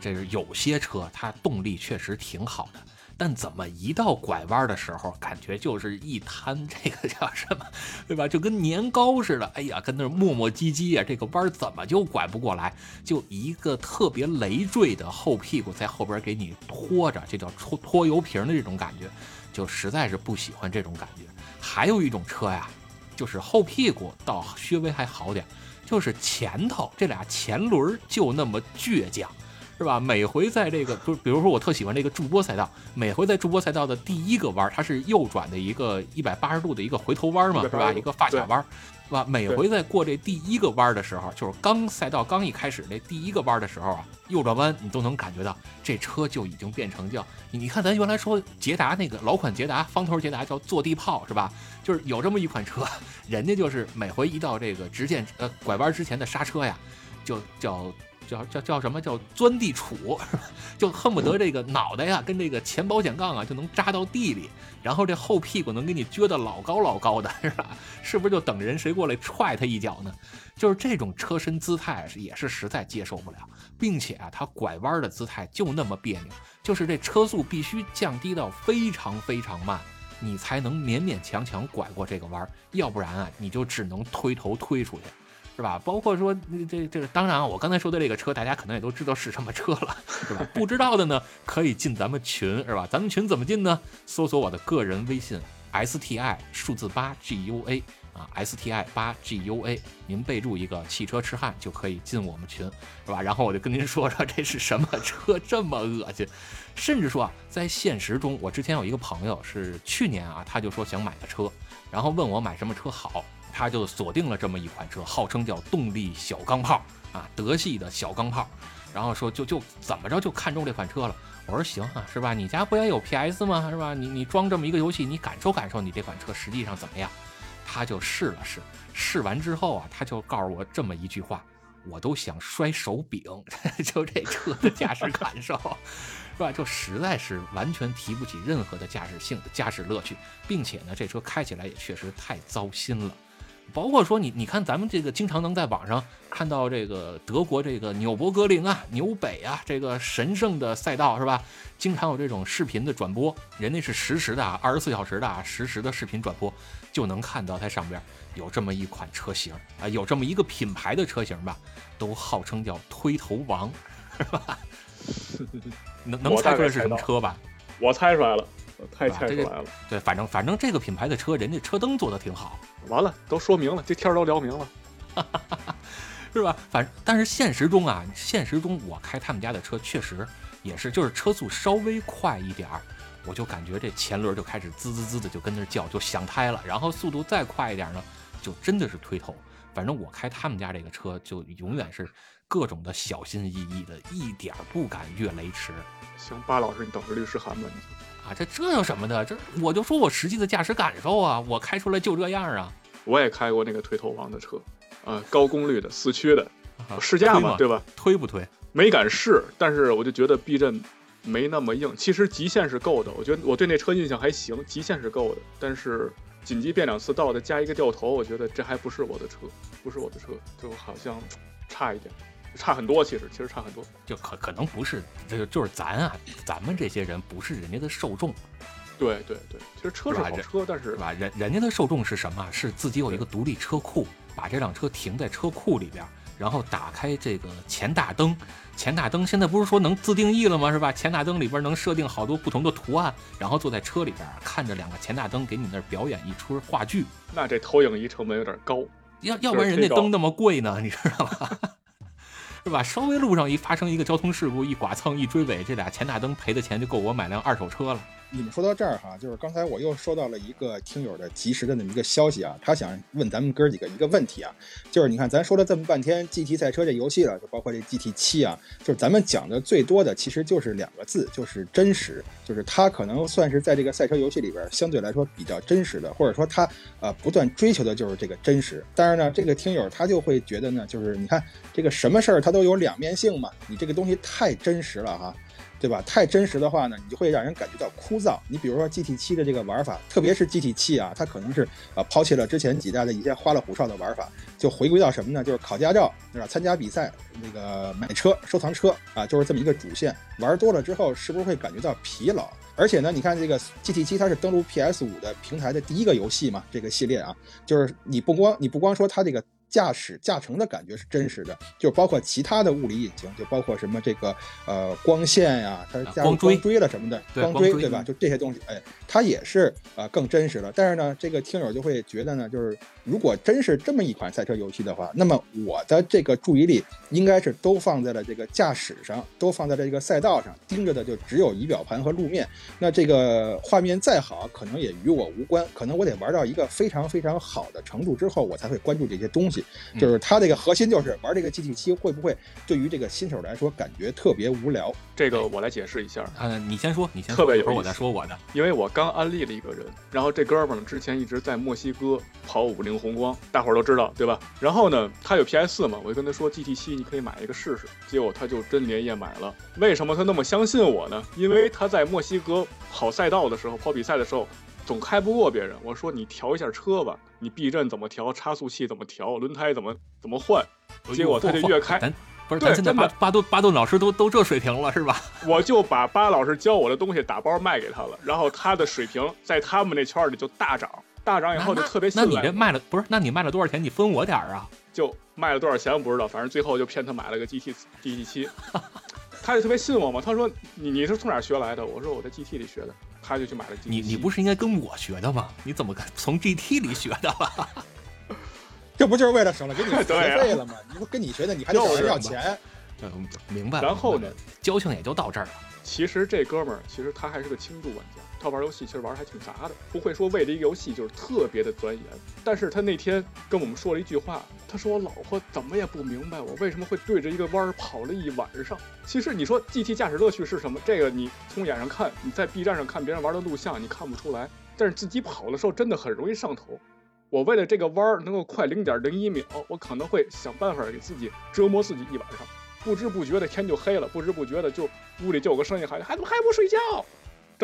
这是有些车，它动力确实挺好的，但怎么一到拐弯的时候，感觉就是一滩这个叫什么，对吧？就跟年糕似的，哎呀，跟那磨磨唧唧呀，这个弯怎么就拐不过来？就一个特别累赘的后屁股在后边给你拖着，这叫拖拖油瓶的这种感觉，就实在是不喜欢这种感觉。还有一种车呀，就是后屁股倒稍微还好点，就是前头这俩前轮就那么倔强。是吧？每回在这个，不，比如说我特喜欢这个驻波赛道，每回在驻波赛道的第一个弯，它是右转的一个一百八十度的一个回头弯嘛，是吧？一个发卡弯，是吧？每回在过这第一个弯的时候，就是刚赛道刚一开始那第一个弯的时候啊，右转弯你都能感觉到这车就已经变成叫你看咱原来说捷达那个老款捷达方头捷达叫坐地炮是吧？就是有这么一款车，人家就是每回一到这个直线呃拐弯之前的刹车呀，就叫。叫叫叫什么叫钻地杵，就恨不得这个脑袋呀跟这个前保险杠啊就能扎到地里，然后这后屁股能给你撅得老高老高的，是吧？是不是就等人谁过来踹他一脚呢？就是这种车身姿态也是实在接受不了，并且啊，它拐弯的姿态就那么别扭，就是这车速必须降低到非常非常慢，你才能勉勉强强拐过这个弯，要不然啊，你就只能推头推出去。是吧？包括说这这个，当然，我刚才说的这个车，大家可能也都知道是什么车了，是吧？不知道的呢，可以进咱们群，是吧？咱们群怎么进呢？搜索我的个人微信 S T I 数字八 G U A 啊，S T I 八 G U A，您备注一个汽车痴汉就可以进我们群，是吧？然后我就跟您说说这是什么车，这么恶心。甚至说啊，在现实中，我之前有一个朋友是去年啊，他就说想买个车，然后问我买什么车好。他就锁定了这么一款车，号称叫动力小钢炮啊，德系的小钢炮，然后说就就怎么着就看中这款车了。我说行啊，是吧？你家不也有 PS 吗？是吧？你你装这么一个游戏，你感受感受你这款车实际上怎么样？他就试了试，试完之后啊，他就告诉我这么一句话：我都想摔手柄，就这车的驾驶感受，是吧？就实在是完全提不起任何的驾驶性、驾驶乐趣，并且呢，这车开起来也确实太糟心了。包括说你，你看咱们这个经常能在网上看到这个德国这个纽博格林啊、纽北啊这个神圣的赛道是吧？经常有这种视频的转播，人家是实时的啊，二十四小时的啊，实时的视频转播，就能看到它上边有这么一款车型啊，有这么一个品牌的车型吧，都号称叫推头王，是吧？能能猜出来是什么车吧？我猜出来了。太猜出来了，对，反正反正这个品牌的车，人家车灯做的挺好。完了，都说明了，这天都聊明了，是吧？反但是现实中啊，现实中我开他们家的车确实也是，就是车速稍微快一点儿，我就感觉这前轮就开始滋滋滋的就跟那叫，就响胎了。然后速度再快一点呢，就真的是推头。反正我开他们家这个车，就永远是各种的小心翼翼的，一点不敢越雷池。行，巴老师，你等着律师函吧，你。啊，这这有什么的？这我就说我实际的驾驶感受啊，我开出来就这样啊。我也开过那个推头王的车，啊，高功率的四驱的，试驾嘛，对吧？推不推？没敢试，但是我就觉得避震没那么硬。其实极限是够的，我觉得我对那车印象还行，极限是够的。但是紧急变两次道的加一个掉头，我觉得这还不是我的车，不是我的车，就好像差一点。差很多，其实其实差很多，就可可能不是，这个就是咱啊，咱们这些人不是人家的受众。对对对，其实车是好车，但是吧，人人家的受众是什么？是自己有一个独立车库，把这辆车停在车库里边，然后打开这个前大灯，前大灯现在不是说能自定义了吗？是吧？前大灯里边能设定好多不同的图案，然后坐在车里边看着两个前大灯给你那儿表演一出话剧。那这投影仪成本有点高，要要不然人家灯那么贵呢？你知道吗？是吧？稍微路上一发生一个交通事故，一剐蹭一追尾，这俩前大灯赔的钱就够我买辆二手车了。你们说到这儿哈，就是刚才我又收到了一个听友的及时的那么一个消息啊，他想问咱们哥几个一个问题啊，就是你看咱说了这么半天 GT 赛车这游戏了，就包括这 GT 七啊，就是咱们讲的最多的其实就是两个字，就是真实，就是它可能算是在这个赛车游戏里边相对来说比较真实的，或者说它呃不断追求的就是这个真实。但是呢，这个听友他就会觉得呢，就是你看这个什么事儿它都有两面性嘛，你这个东西太真实了哈。对吧？太真实的话呢，你就会让人感觉到枯燥。你比如说 GT 七的这个玩法，特别是 GT 七啊，它可能是呃抛弃了之前几代的一些花里胡哨的玩法，就回归到什么呢？就是考驾照，对吧？参加比赛，那个买车、收藏车啊，就是这么一个主线。玩多了之后，是不是会感觉到疲劳？而且呢，你看这个 GT 七，它是登陆 PS 五的平台的第一个游戏嘛，这个系列啊，就是你不光你不光说它这个。驾驶驾乘的感觉是真实的，就包括其他的物理引擎，就包括什么这个呃光线呀，它加入光追了什么的，光追对吧？就这些东西，哎，它也是呃更真实了。但是呢，这个听友就会觉得呢，就是如果真是这么一款赛车游戏的话，那么我的这个注意力应该是都放在了这个驾驶上，都放在了这个赛道上，盯着的就只有仪表盘和路面。那这个画面再好，可能也与我无关，可能我得玩到一个非常非常好的程度之后，我才会关注这些东西。就是它这个核心就是玩这个 GT 七会不会对于这个新手来说感觉特别无聊？这个我来解释一下。嗯，你先说，你先说。特别有我再说我的，因为我刚安利了一个人，然后这哥们儿之前一直在墨西哥跑五菱宏光，大伙儿都知道对吧？然后呢，他有 PS 四嘛，我就跟他说 GT 七你可以买一个试试，结果他就真连夜买了。为什么他那么相信我呢？因为他在墨西哥跑赛道的时候，跑比赛的时候。总开不过别人，我说你调一下车吧，你避震怎么调，差速器怎么调，轮胎怎么怎么换，结果他就越开，不是，咱现在巴巴顿巴顿老师都都这水平了是吧？我就把巴老师教我的东西打包卖给他了，然后他的水平在他们那圈里就大涨，大涨以后就特别。那你这卖了不是？那你卖了多少钱？你分我点儿啊？就卖了多少钱我不知道，反正最后就骗他买了个 GT GT 七，他就特别信我嘛。他说你你是从哪学来的？我说我在 GT 里学的。他就去买了 GT，你你不是应该跟我学的吗？你怎么从 GT 里学的？这不就是为了省了给你学费了吗？你不跟你学的，你还得找人要钱。嗯，明白。然后呢，交情也就到这儿了。其实这哥们儿，其实他还是个轻度玩家。他玩游戏其实玩的还挺杂的，不会说为了一个游戏就是特别的钻研。但是他那天跟我们说了一句话，他说我老婆怎么也不明白我为什么会对着一个弯儿跑了一晚上。其实你说 GT 驾驶乐趣是什么？这个你从眼上看，你在 B 站上看别人玩的录像，你看不出来。但是自己跑的时候真的很容易上头。我为了这个弯儿能够快零点零一秒，我可能会想办法给自己折磨自己一晚上。不知不觉的天就黑了，不知不觉的就屋里就有个声音喊：“还怎么还不睡觉？”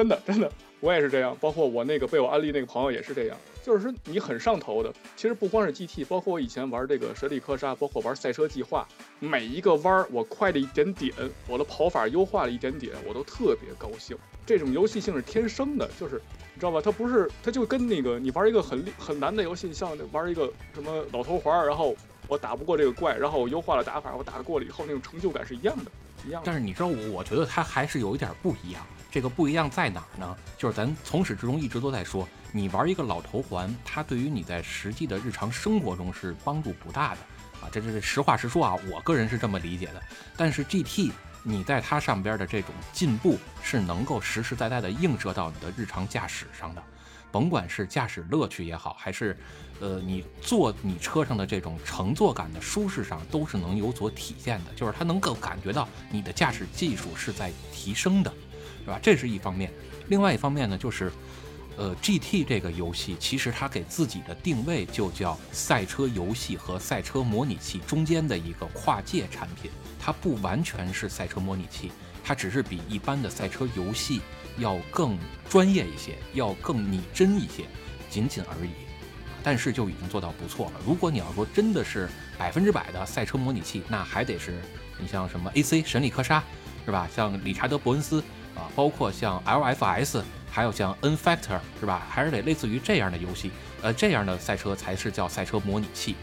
真的真的，我也是这样。包括我那个被我安利那个朋友也是这样。就是说你很上头的，其实不光是 GT，包括我以前玩这个《神力科杀》，包括玩《赛车计划》，每一个弯儿我快了一点点，我的跑法优化了一点点，我都特别高兴。这种游戏性是天生的，就是你知道吧？它不是，它就跟那个你玩一个很很难的游戏，像玩一个什么老头环，然后我打不过这个怪，然后我优化了打法，我打过了以后那种成就感是一样的，但是你知道我，我觉得它还是有一点不一样。这个不一样在哪儿呢？就是咱从始至终一直都在说，你玩一个老头环，它对于你在实际的日常生活中是帮助不大的啊。这这是实话实说啊，我个人是这么理解的。但是 GT，你在它上边的这种进步是能够实实在在的映射到你的日常驾驶上的，甭管是驾驶乐趣也好，还是呃你坐你车上的这种乘坐感的舒适上，都是能有所体现的。就是它能够感觉到你的驾驶技术是在提升的。是吧？这是一方面，另外一方面呢，就是，呃，GT 这个游戏其实它给自己的定位就叫赛车游戏和赛车模拟器中间的一个跨界产品，它不完全是赛车模拟器，它只是比一般的赛车游戏要更专业一些，要更拟真一些，仅仅而已。但是就已经做到不错了。如果你要说真的是百分之百的赛车模拟器，那还得是你像什么 AC 神力科莎，是吧？像理查德伯恩斯。啊，包括像 LFS，还有像 N Factor，是吧？还是得类似于这样的游戏，呃，这样的赛车才是叫赛车模拟器。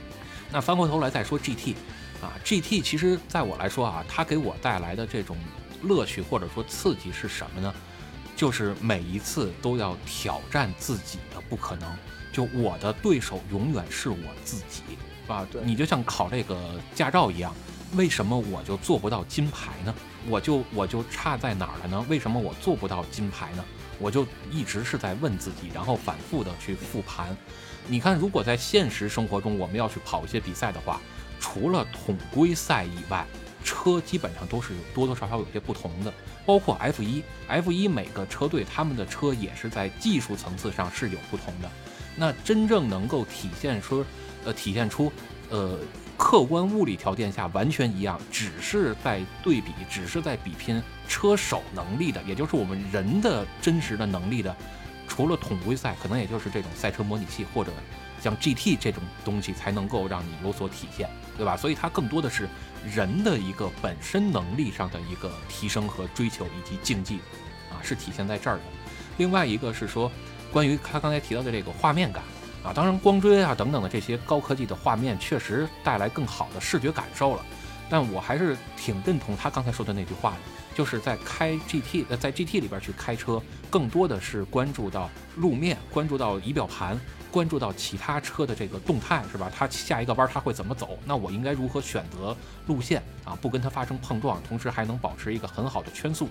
那翻过头来再说 GT，啊，GT 其实在我来说啊，它给我带来的这种乐趣或者说刺激是什么呢？就是每一次都要挑战自己的不可能，就我的对手永远是我自己，啊，对，你就像考这个驾照一样。为什么我就做不到金牌呢？我就我就差在哪儿了呢？为什么我做不到金牌呢？我就一直是在问自己，然后反复的去复盘。你看，如果在现实生活中我们要去跑一些比赛的话，除了统规赛以外，车基本上都是多多少少有些不同的。包括 F 一，F 一每个车队他们的车也是在技术层次上是有不同的。那真正能够体现出，呃，体现出，呃。客观物理条件下完全一样，只是在对比，只是在比拼车手能力的，也就是我们人的真实的能力的。除了统规赛，可能也就是这种赛车模拟器或者像 GT 这种东西才能够让你有所体现，对吧？所以它更多的是人的一个本身能力上的一个提升和追求以及竞技，啊，是体现在这儿的。另外一个是说，关于他刚才提到的这个画面感。啊，当然光追啊等等的这些高科技的画面确实带来更好的视觉感受了，但我还是挺认同他刚才说的那句话的，就是在开 GT 呃在 GT 里边去开车，更多的是关注到路面，关注到仪表盘，关注到其他车的这个动态，是吧？它下一个弯它会怎么走？那我应该如何选择路线啊？不跟它发生碰撞，同时还能保持一个很好的圈速，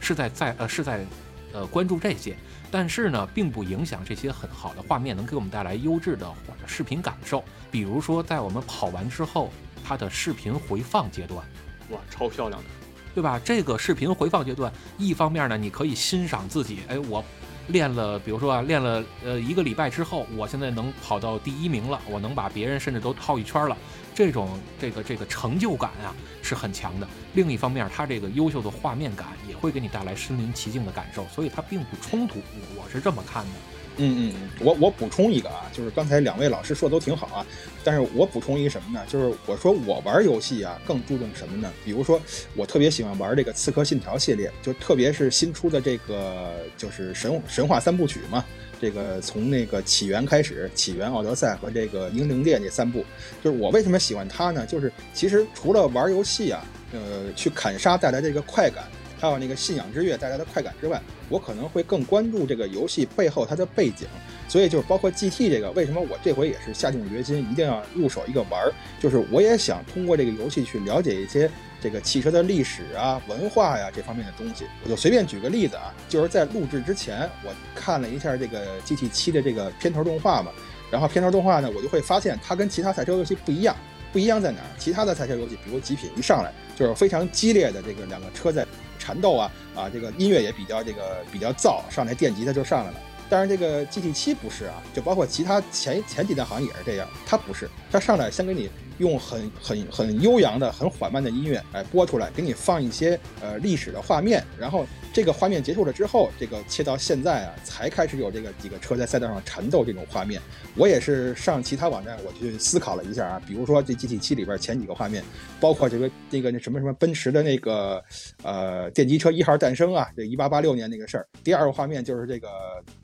是在在呃是在。呃，关注这些，但是呢，并不影响这些很好的画面能给我们带来优质的视频感受。比如说，在我们跑完之后，它的视频回放阶段，哇，超漂亮的，对吧？这个视频回放阶段，一方面呢，你可以欣赏自己，哎，我练了，比如说啊，练了呃一个礼拜之后，我现在能跑到第一名了，我能把别人甚至都套一圈了。这种这个这个成就感啊是很强的。另一方面，它这个优秀的画面感也会给你带来身临其境的感受，所以它并不冲突。我是这么看的。嗯嗯嗯，我我补充一个啊，就是刚才两位老师说的都挺好啊，但是我补充一个什么呢？就是我说我玩游戏啊更注重什么呢？比如说我特别喜欢玩这个《刺客信条》系列，就特别是新出的这个就是神神话三部曲嘛。这个从那个起源开始，起源、奥德赛和这个英灵殿这三部，就是我为什么喜欢它呢？就是其实除了玩游戏啊，呃，去砍杀带来的这个快感，还有那个信仰之月带来的快感之外，我可能会更关注这个游戏背后它的背景。所以就是包括 GT 这个，为什么我这回也是下定决心一定要入手一个玩儿，就是我也想通过这个游戏去了解一些。这个汽车的历史啊、文化呀这方面的东西，我就随便举个例子啊，就是在录制之前，我看了一下这个 GT 七的这个片头动画嘛，然后片头动画呢，我就会发现它跟其他赛车游戏不一样，不一样在哪儿？其他的赛车游戏，比如极品一上来就是非常激烈的这个两个车在缠斗啊，啊，这个音乐也比较这个比较燥，上来电吉他就上来了。但是这个 GT 七不是啊，就包括其他前前几代好像也是这样，它不是，它上来先给你用很很很悠扬的、很缓慢的音乐来播出来，给你放一些呃历史的画面，然后这个画面结束了之后，这个切到现在啊，才开始有这个几个车在赛道上缠斗这种画面。我也是上其他网站我去思考了一下啊，比如说这 GT 七里边前几个画面，包括这个那个那什么什么奔驰的那个呃电机车一号诞生啊，这一八八六年那个事儿。第二个画面就是这个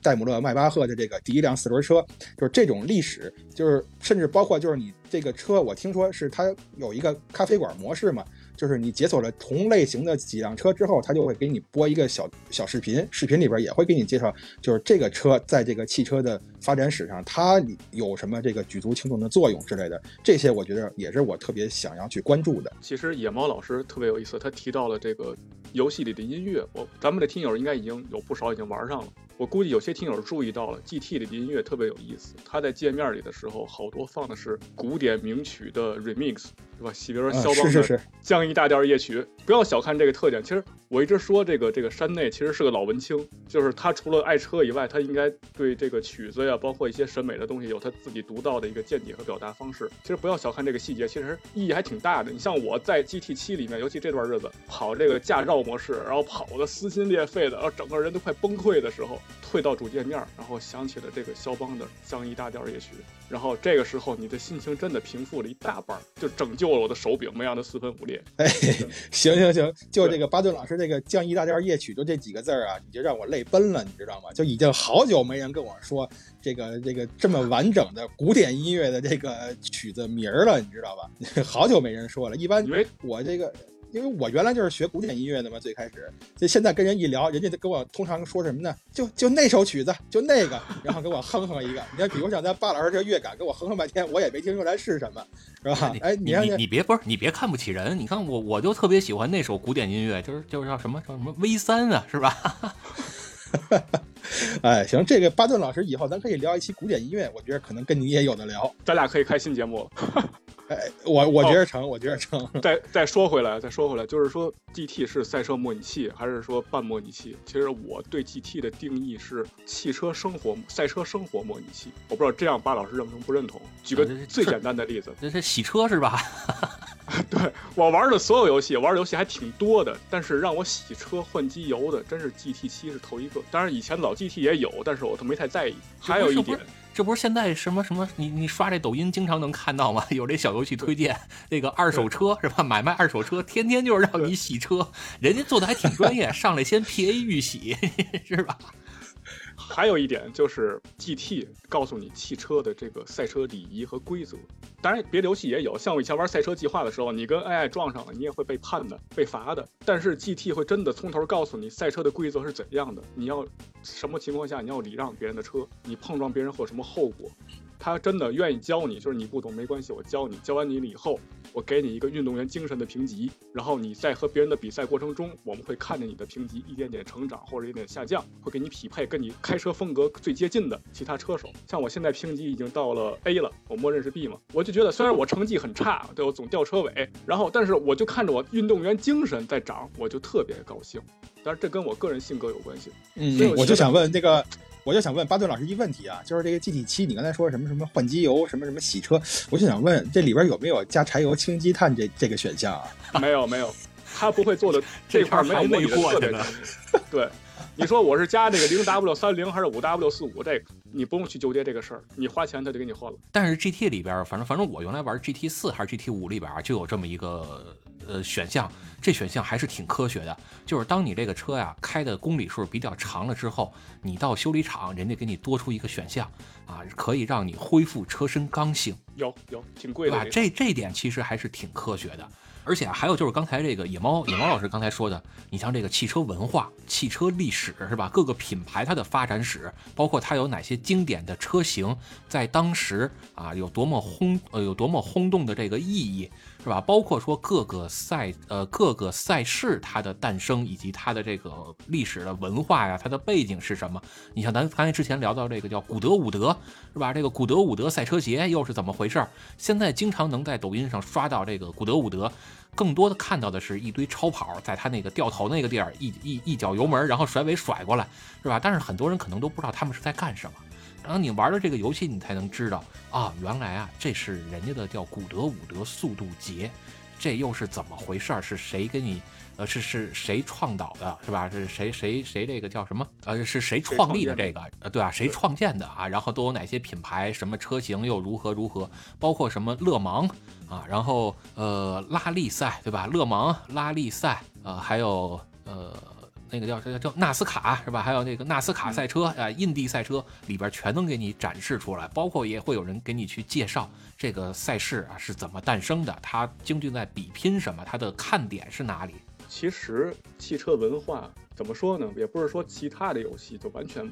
戴姆勒迈巴赫的这个第一辆四轮车，就是这种历史，就是甚至包括就是你这个车，我听说是它有一个咖啡馆模式嘛。就是你解锁了同类型的几辆车之后，它就会给你播一个小小视频，视频里边也会给你介绍，就是这个车在这个汽车的发展史上，它有什么这个举足轻重的作用之类的。这些我觉得也是我特别想要去关注的。其实野猫老师特别有意思，他提到了这个游戏里的音乐，我咱们的听友应该已经有不少已经玩上了。我估计有些听友注意到了，GT 的音乐特别有意思。它在界面里的时候，好多放的是古典名曲的 remix，吧？比如说肖邦的降 E 大调夜曲。不要小看这个特点。其实我一直说，这个这个山内其实是个老文青，就是他除了爱车以外，他应该对这个曲子呀，包括一些审美的东西，有他自己独到的一个见解和表达方式。其实不要小看这个细节，其实意义还挺大的。你像我在 GT 七里面，尤其这段日子跑这个驾照模式，然后跑的撕心裂肺的，然后整个人都快崩溃的时候。退到主界面，然后想起了这个肖邦的降 E 大调夜曲，然后这个时候你的心情真的平复了一大半，就拯救了我的手柄，没让它四分五裂。哎，行行行，就这个巴顿老师这个降 E 大调夜曲，就这几个字儿啊，你就让我泪奔了，你知道吗？就已经好久没人跟我说这个这个这么完整的古典音乐的这个曲子名了，你知道吧？好久没人说了，一般我这个。因为我原来就是学古典音乐的嘛，最开始，就现在跟人一聊，人家就跟我通常说什么呢？就就那首曲子，就那个，然后给我哼哼一个。你看，比如像咱巴老师这乐感，给我哼哼半天，我也没听出来是什么，是吧？哎，你你你别不是你别看不起人，你看我我就特别喜欢那首古典音乐，就是就是叫什么叫什么 V 三啊，是吧？哎，行，这个巴顿老师以后咱可以聊一期古典音乐，我觉得可能跟你也有的聊，咱俩可以开新节目。哎，我我觉得成，我觉得成。再再说回来，再说回来，就是说 GT 是赛车模拟器还是说半模拟器？其实我对 GT 的定义是汽车生活、赛车生活模拟器。我不知道这样巴老师认同不认同？举个最简单的例子，这是洗车是吧？对我玩的所有游戏，玩的游戏还挺多的，但是让我洗车换机油的，真是 GT 七是头一个。当然以前老 GT 也有，但是我都没太在意。还有一点。这不是现在什么什么？你你刷这抖音经常能看到吗？有这小游戏推荐，那个二手车是吧？买卖二手车，天天就是让你洗车，人家做的还挺专业，上来先 P A 预洗，是吧？还有一点就是 G T 告诉你汽车的这个赛车礼仪和规则，当然别的游戏也有，像我以前玩赛车计划的时候，你跟 AI 撞上了，你也会被判的、被罚的。但是 G T 会真的从头告诉你赛车的规则是怎样的，你要什么情况下你要礼让别人的车，你碰撞别人会有什么后果。他真的愿意教你，就是你不懂没关系，我教你。教完你了以后，我给你一个运动员精神的评级，然后你在和别人的比赛过程中，我们会看着你的评级一点点成长或者一点下降，会给你匹配跟你开车风格最接近的其他车手。像我现在评级已经到了 A 了，我默认是 B 嘛，我就觉得虽然我成绩很差，对我总掉车尾，然后但是我就看着我运动员精神在涨，我就特别高兴。但是这跟我个人性格有关系。嗯，我就想问那个。我就想问巴顿老师一个问题啊，就是这个 GT 七，你刚才说什么什么换机油，什么什么洗车，我就想问这里边有没有加柴油清积碳这这个选项啊？没有没有，他不会做的 这块没有模拟特别的。对，你说我是加这个零 W 三零还是五 W 四五，这个你不用去纠结这个事儿，你花钱他就给你换了。但是 GT 里边，反正反正我原来玩 GT 四还是 GT 五里边就有这么一个。呃，选项这选项还是挺科学的，就是当你这个车呀开的公里数比较长了之后，你到修理厂，人家给你多出一个选项啊，可以让你恢复车身刚性。有有，挺贵的。这这点其实还是挺科学的，而且还有就是刚才这个野猫野猫老师刚才说的，你像这个汽车文化、汽车历史是吧？各个品牌它的发展史，包括它有哪些经典的车型，在当时啊有多么轰呃有多么轰动的这个意义。是吧？包括说各个赛呃各个赛事它的诞生以及它的这个历史的文化呀，它的背景是什么？你像咱刚才之前聊到这个叫古德伍德，是吧？这个古德伍德赛车鞋又是怎么回事？现在经常能在抖音上刷到这个古德伍德，更多的看到的是一堆超跑，在他那个掉头那个地儿一一一脚油门，然后甩尾甩过来，是吧？但是很多人可能都不知道他们是在干什么。然后你玩了这个游戏，你才能知道啊，原来啊，这是人家的叫古德伍德速度节，这又是怎么回事儿？是谁给你？呃，是是谁创导的，是吧？是谁谁谁这个叫什么？呃，是谁创立的这个？呃，对啊，谁创建的啊？然后都有哪些品牌？什么车型又如何如何？包括什么勒芒啊？然后呃，拉力赛，对吧？勒芒拉力赛，呃，还有呃。那个叫叫叫纳斯卡是吧？还有那个纳斯卡赛车啊，印地赛车里边全能给你展示出来，包括也会有人给你去介绍这个赛事啊是怎么诞生的，它究竟在比拼什么，它的看点是哪里？其实汽车文化怎么说呢？也不是说其他的游戏就完全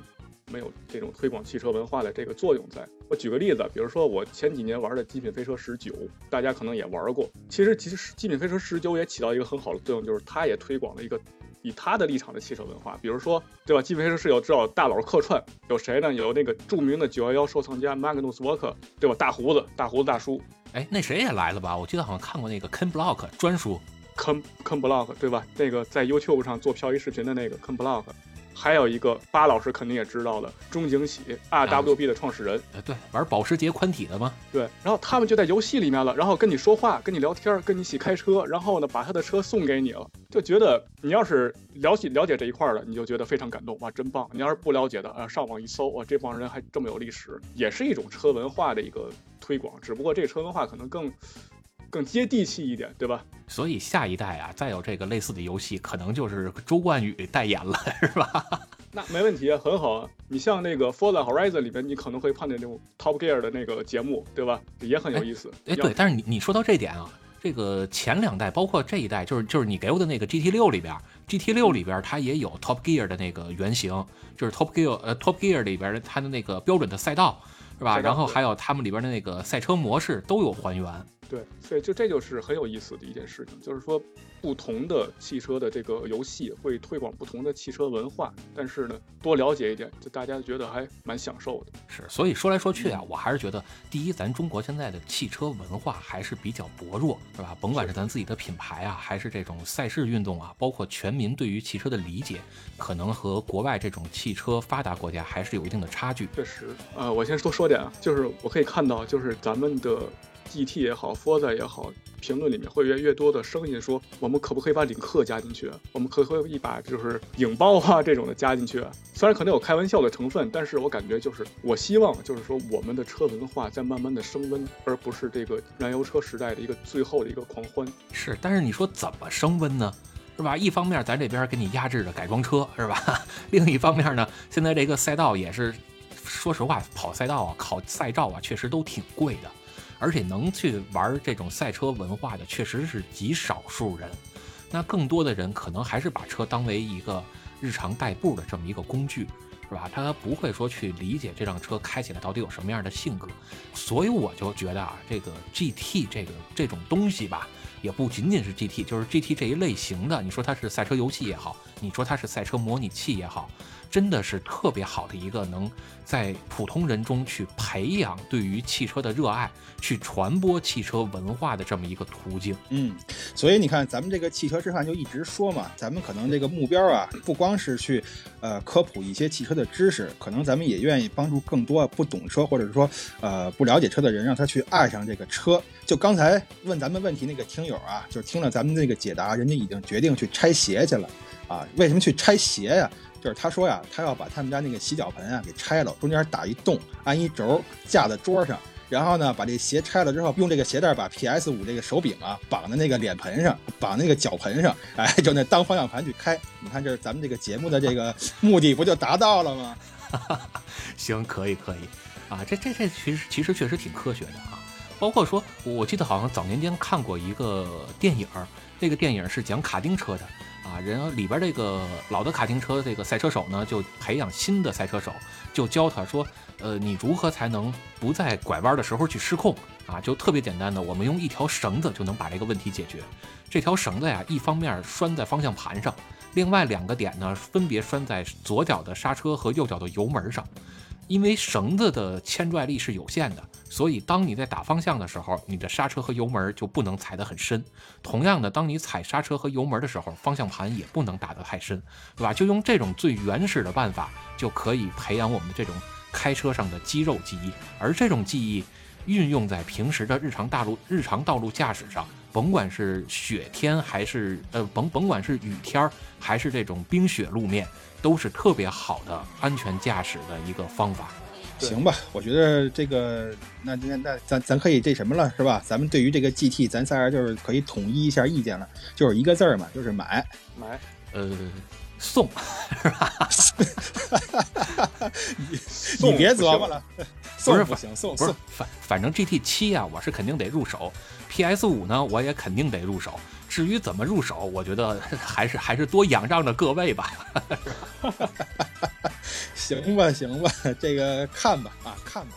没有这种推广汽车文化的这个作用在。我举个例子，比如说我前几年玩的《极品飞车十九》，大家可能也玩过。其实其实《极品飞车十九》也起到一个很好的作用，就是它也推广了一个。以他的立场的汽车文化，比如说，对吧？基本上是有知道大佬客串，有谁呢？有那个著名的九幺幺收藏家 Magnus Walker，对吧？大胡子，大胡子大叔。哎，那谁也来了吧？我记得好像看过那个 Ken Block 专书，Ken Ken Block，对吧？那个在 YouTube 上做漂移视频的那个 Ken Block。还有一个巴老师肯定也知道的，钟景喜，RWB 的创始人，哎，对，玩保时捷宽体的吗？对，然后他们就在游戏里面了，然后跟你说话，跟你聊天，跟你一起开车，然后呢，把他的车送给你了，就觉得你要是了解了解这一块的，你就觉得非常感动，哇，真棒！你要是不了解的，啊，上网一搜，哇，这帮人还这么有历史，也是一种车文化的一个推广，只不过这车文化可能更。更接地气一点，对吧？所以下一代啊，再有这个类似的游戏，可能就是周冠宇代言了，是吧？那没问题，很好啊。你像那个《Forza Horizon》里边，你可能会碰见那种 Top Gear 的那个节目，对吧？也很有意思。哎，对。但是你你说到这点啊，这个前两代，包括这一代，就是就是你给我的那个 GT 六里边，GT 六里边它也有 Top Gear 的那个原型，就是 Top Gear 呃 Top Gear 里边它的那个标准的赛道，是吧？然后还有他们里边的那个赛车模式都有还原。对，所以就这就是很有意思的一件事情，就是说，不同的汽车的这个游戏会推广不同的汽车文化，但是呢，多了解一点，就大家觉得还蛮享受的。是，所以说来说去啊，我还是觉得，第一，咱中国现在的汽车文化还是比较薄弱，是吧？甭管是咱自己的品牌啊，还是这种赛事运动啊，包括全民对于汽车的理解，可能和国外这种汽车发达国家还是有一定的差距。确实，呃，我先多说点啊，就是我可以看到，就是咱们的。GT 也好，Forza 也好，评论里面会越越多的声音说，我们可不可以把领克加进去？我们可不可以把就是影豹啊这种的加进去？虽然可能有开玩笑的成分，但是我感觉就是我希望就是说我们的车文化在慢慢的升温，而不是这个燃油车时代的一个最后的一个狂欢。是，但是你说怎么升温呢？是吧？一方面咱这边给你压制着改装车，是吧？另一方面呢，现在这个赛道也是，说实话，跑赛道啊，考赛照啊，确实都挺贵的。而且能去玩这种赛车文化的，确实是极少数人。那更多的人可能还是把车当为一个日常代步的这么一个工具，是吧？他不会说去理解这辆车开起来到底有什么样的性格。所以我就觉得啊，这个 GT 这个这种东西吧，也不仅仅是 GT，就是 GT 这一类型的。你说它是赛车游戏也好，你说它是赛车模拟器也好。真的是特别好的一个能在普通人中去培养对于汽车的热爱，去传播汽车文化的这么一个途径。嗯，所以你看，咱们这个汽车之汉就一直说嘛，咱们可能这个目标啊，不光是去呃科普一些汽车的知识，可能咱们也愿意帮助更多不懂车或者是说呃不了解车的人，让他去爱上这个车。就刚才问咱们问题那个听友啊，就听了咱们这个解答，人家已经决定去拆鞋去了啊？为什么去拆鞋呀？就是他说呀，他要把他们家那个洗脚盆啊给拆了，中间打一洞，安一轴架在桌上，然后呢把这鞋拆了之后，用这个鞋带把 PS 五这个手柄啊绑在那个脸盆上，绑那个脚盆上，哎，就那当方向盘去开。你看，这是咱们这个节目的这个 目的，不就达到了吗？行，可以可以啊，这这这其实其实确实挺科学的啊。包括说，我记得好像早年间看过一个电影，那个电影是讲卡丁车的。啊，人里边这个老的卡丁车这个赛车手呢，就培养新的赛车手，就教他说，呃，你如何才能不在拐弯的时候去失控啊？就特别简单的，我们用一条绳子就能把这个问题解决。这条绳子呀，一方面拴在方向盘上，另外两个点呢，分别拴在左脚的刹车和右脚的油门上。因为绳子的牵拽力是有限的，所以当你在打方向的时候，你的刹车和油门就不能踩得很深。同样的，当你踩刹车和油门的时候，方向盘也不能打得太深，对吧？就用这种最原始的办法，就可以培养我们这种开车上的肌肉记忆。而这种记忆运用在平时的日常大路、日常道路驾驶上，甭管是雪天还是呃甭甭管是雨天儿还是这种冰雪路面。都是特别好的安全驾驶的一个方法。行吧，我觉得这个那那那咱咱可以这什么了，是吧？咱们对于这个 GT，咱仨人就是可以统一一下意见了，就是一个字儿嘛，就是买买。呃，送 是吧？你你别琢磨了，送不行，送不是反反正 GT 七呀，我是肯定得入手；PS 五呢，我也肯定得入手。至于怎么入手，我觉得还是还是多仰仗着各位吧。行吧，行吧，这个看吧，啊，看吧。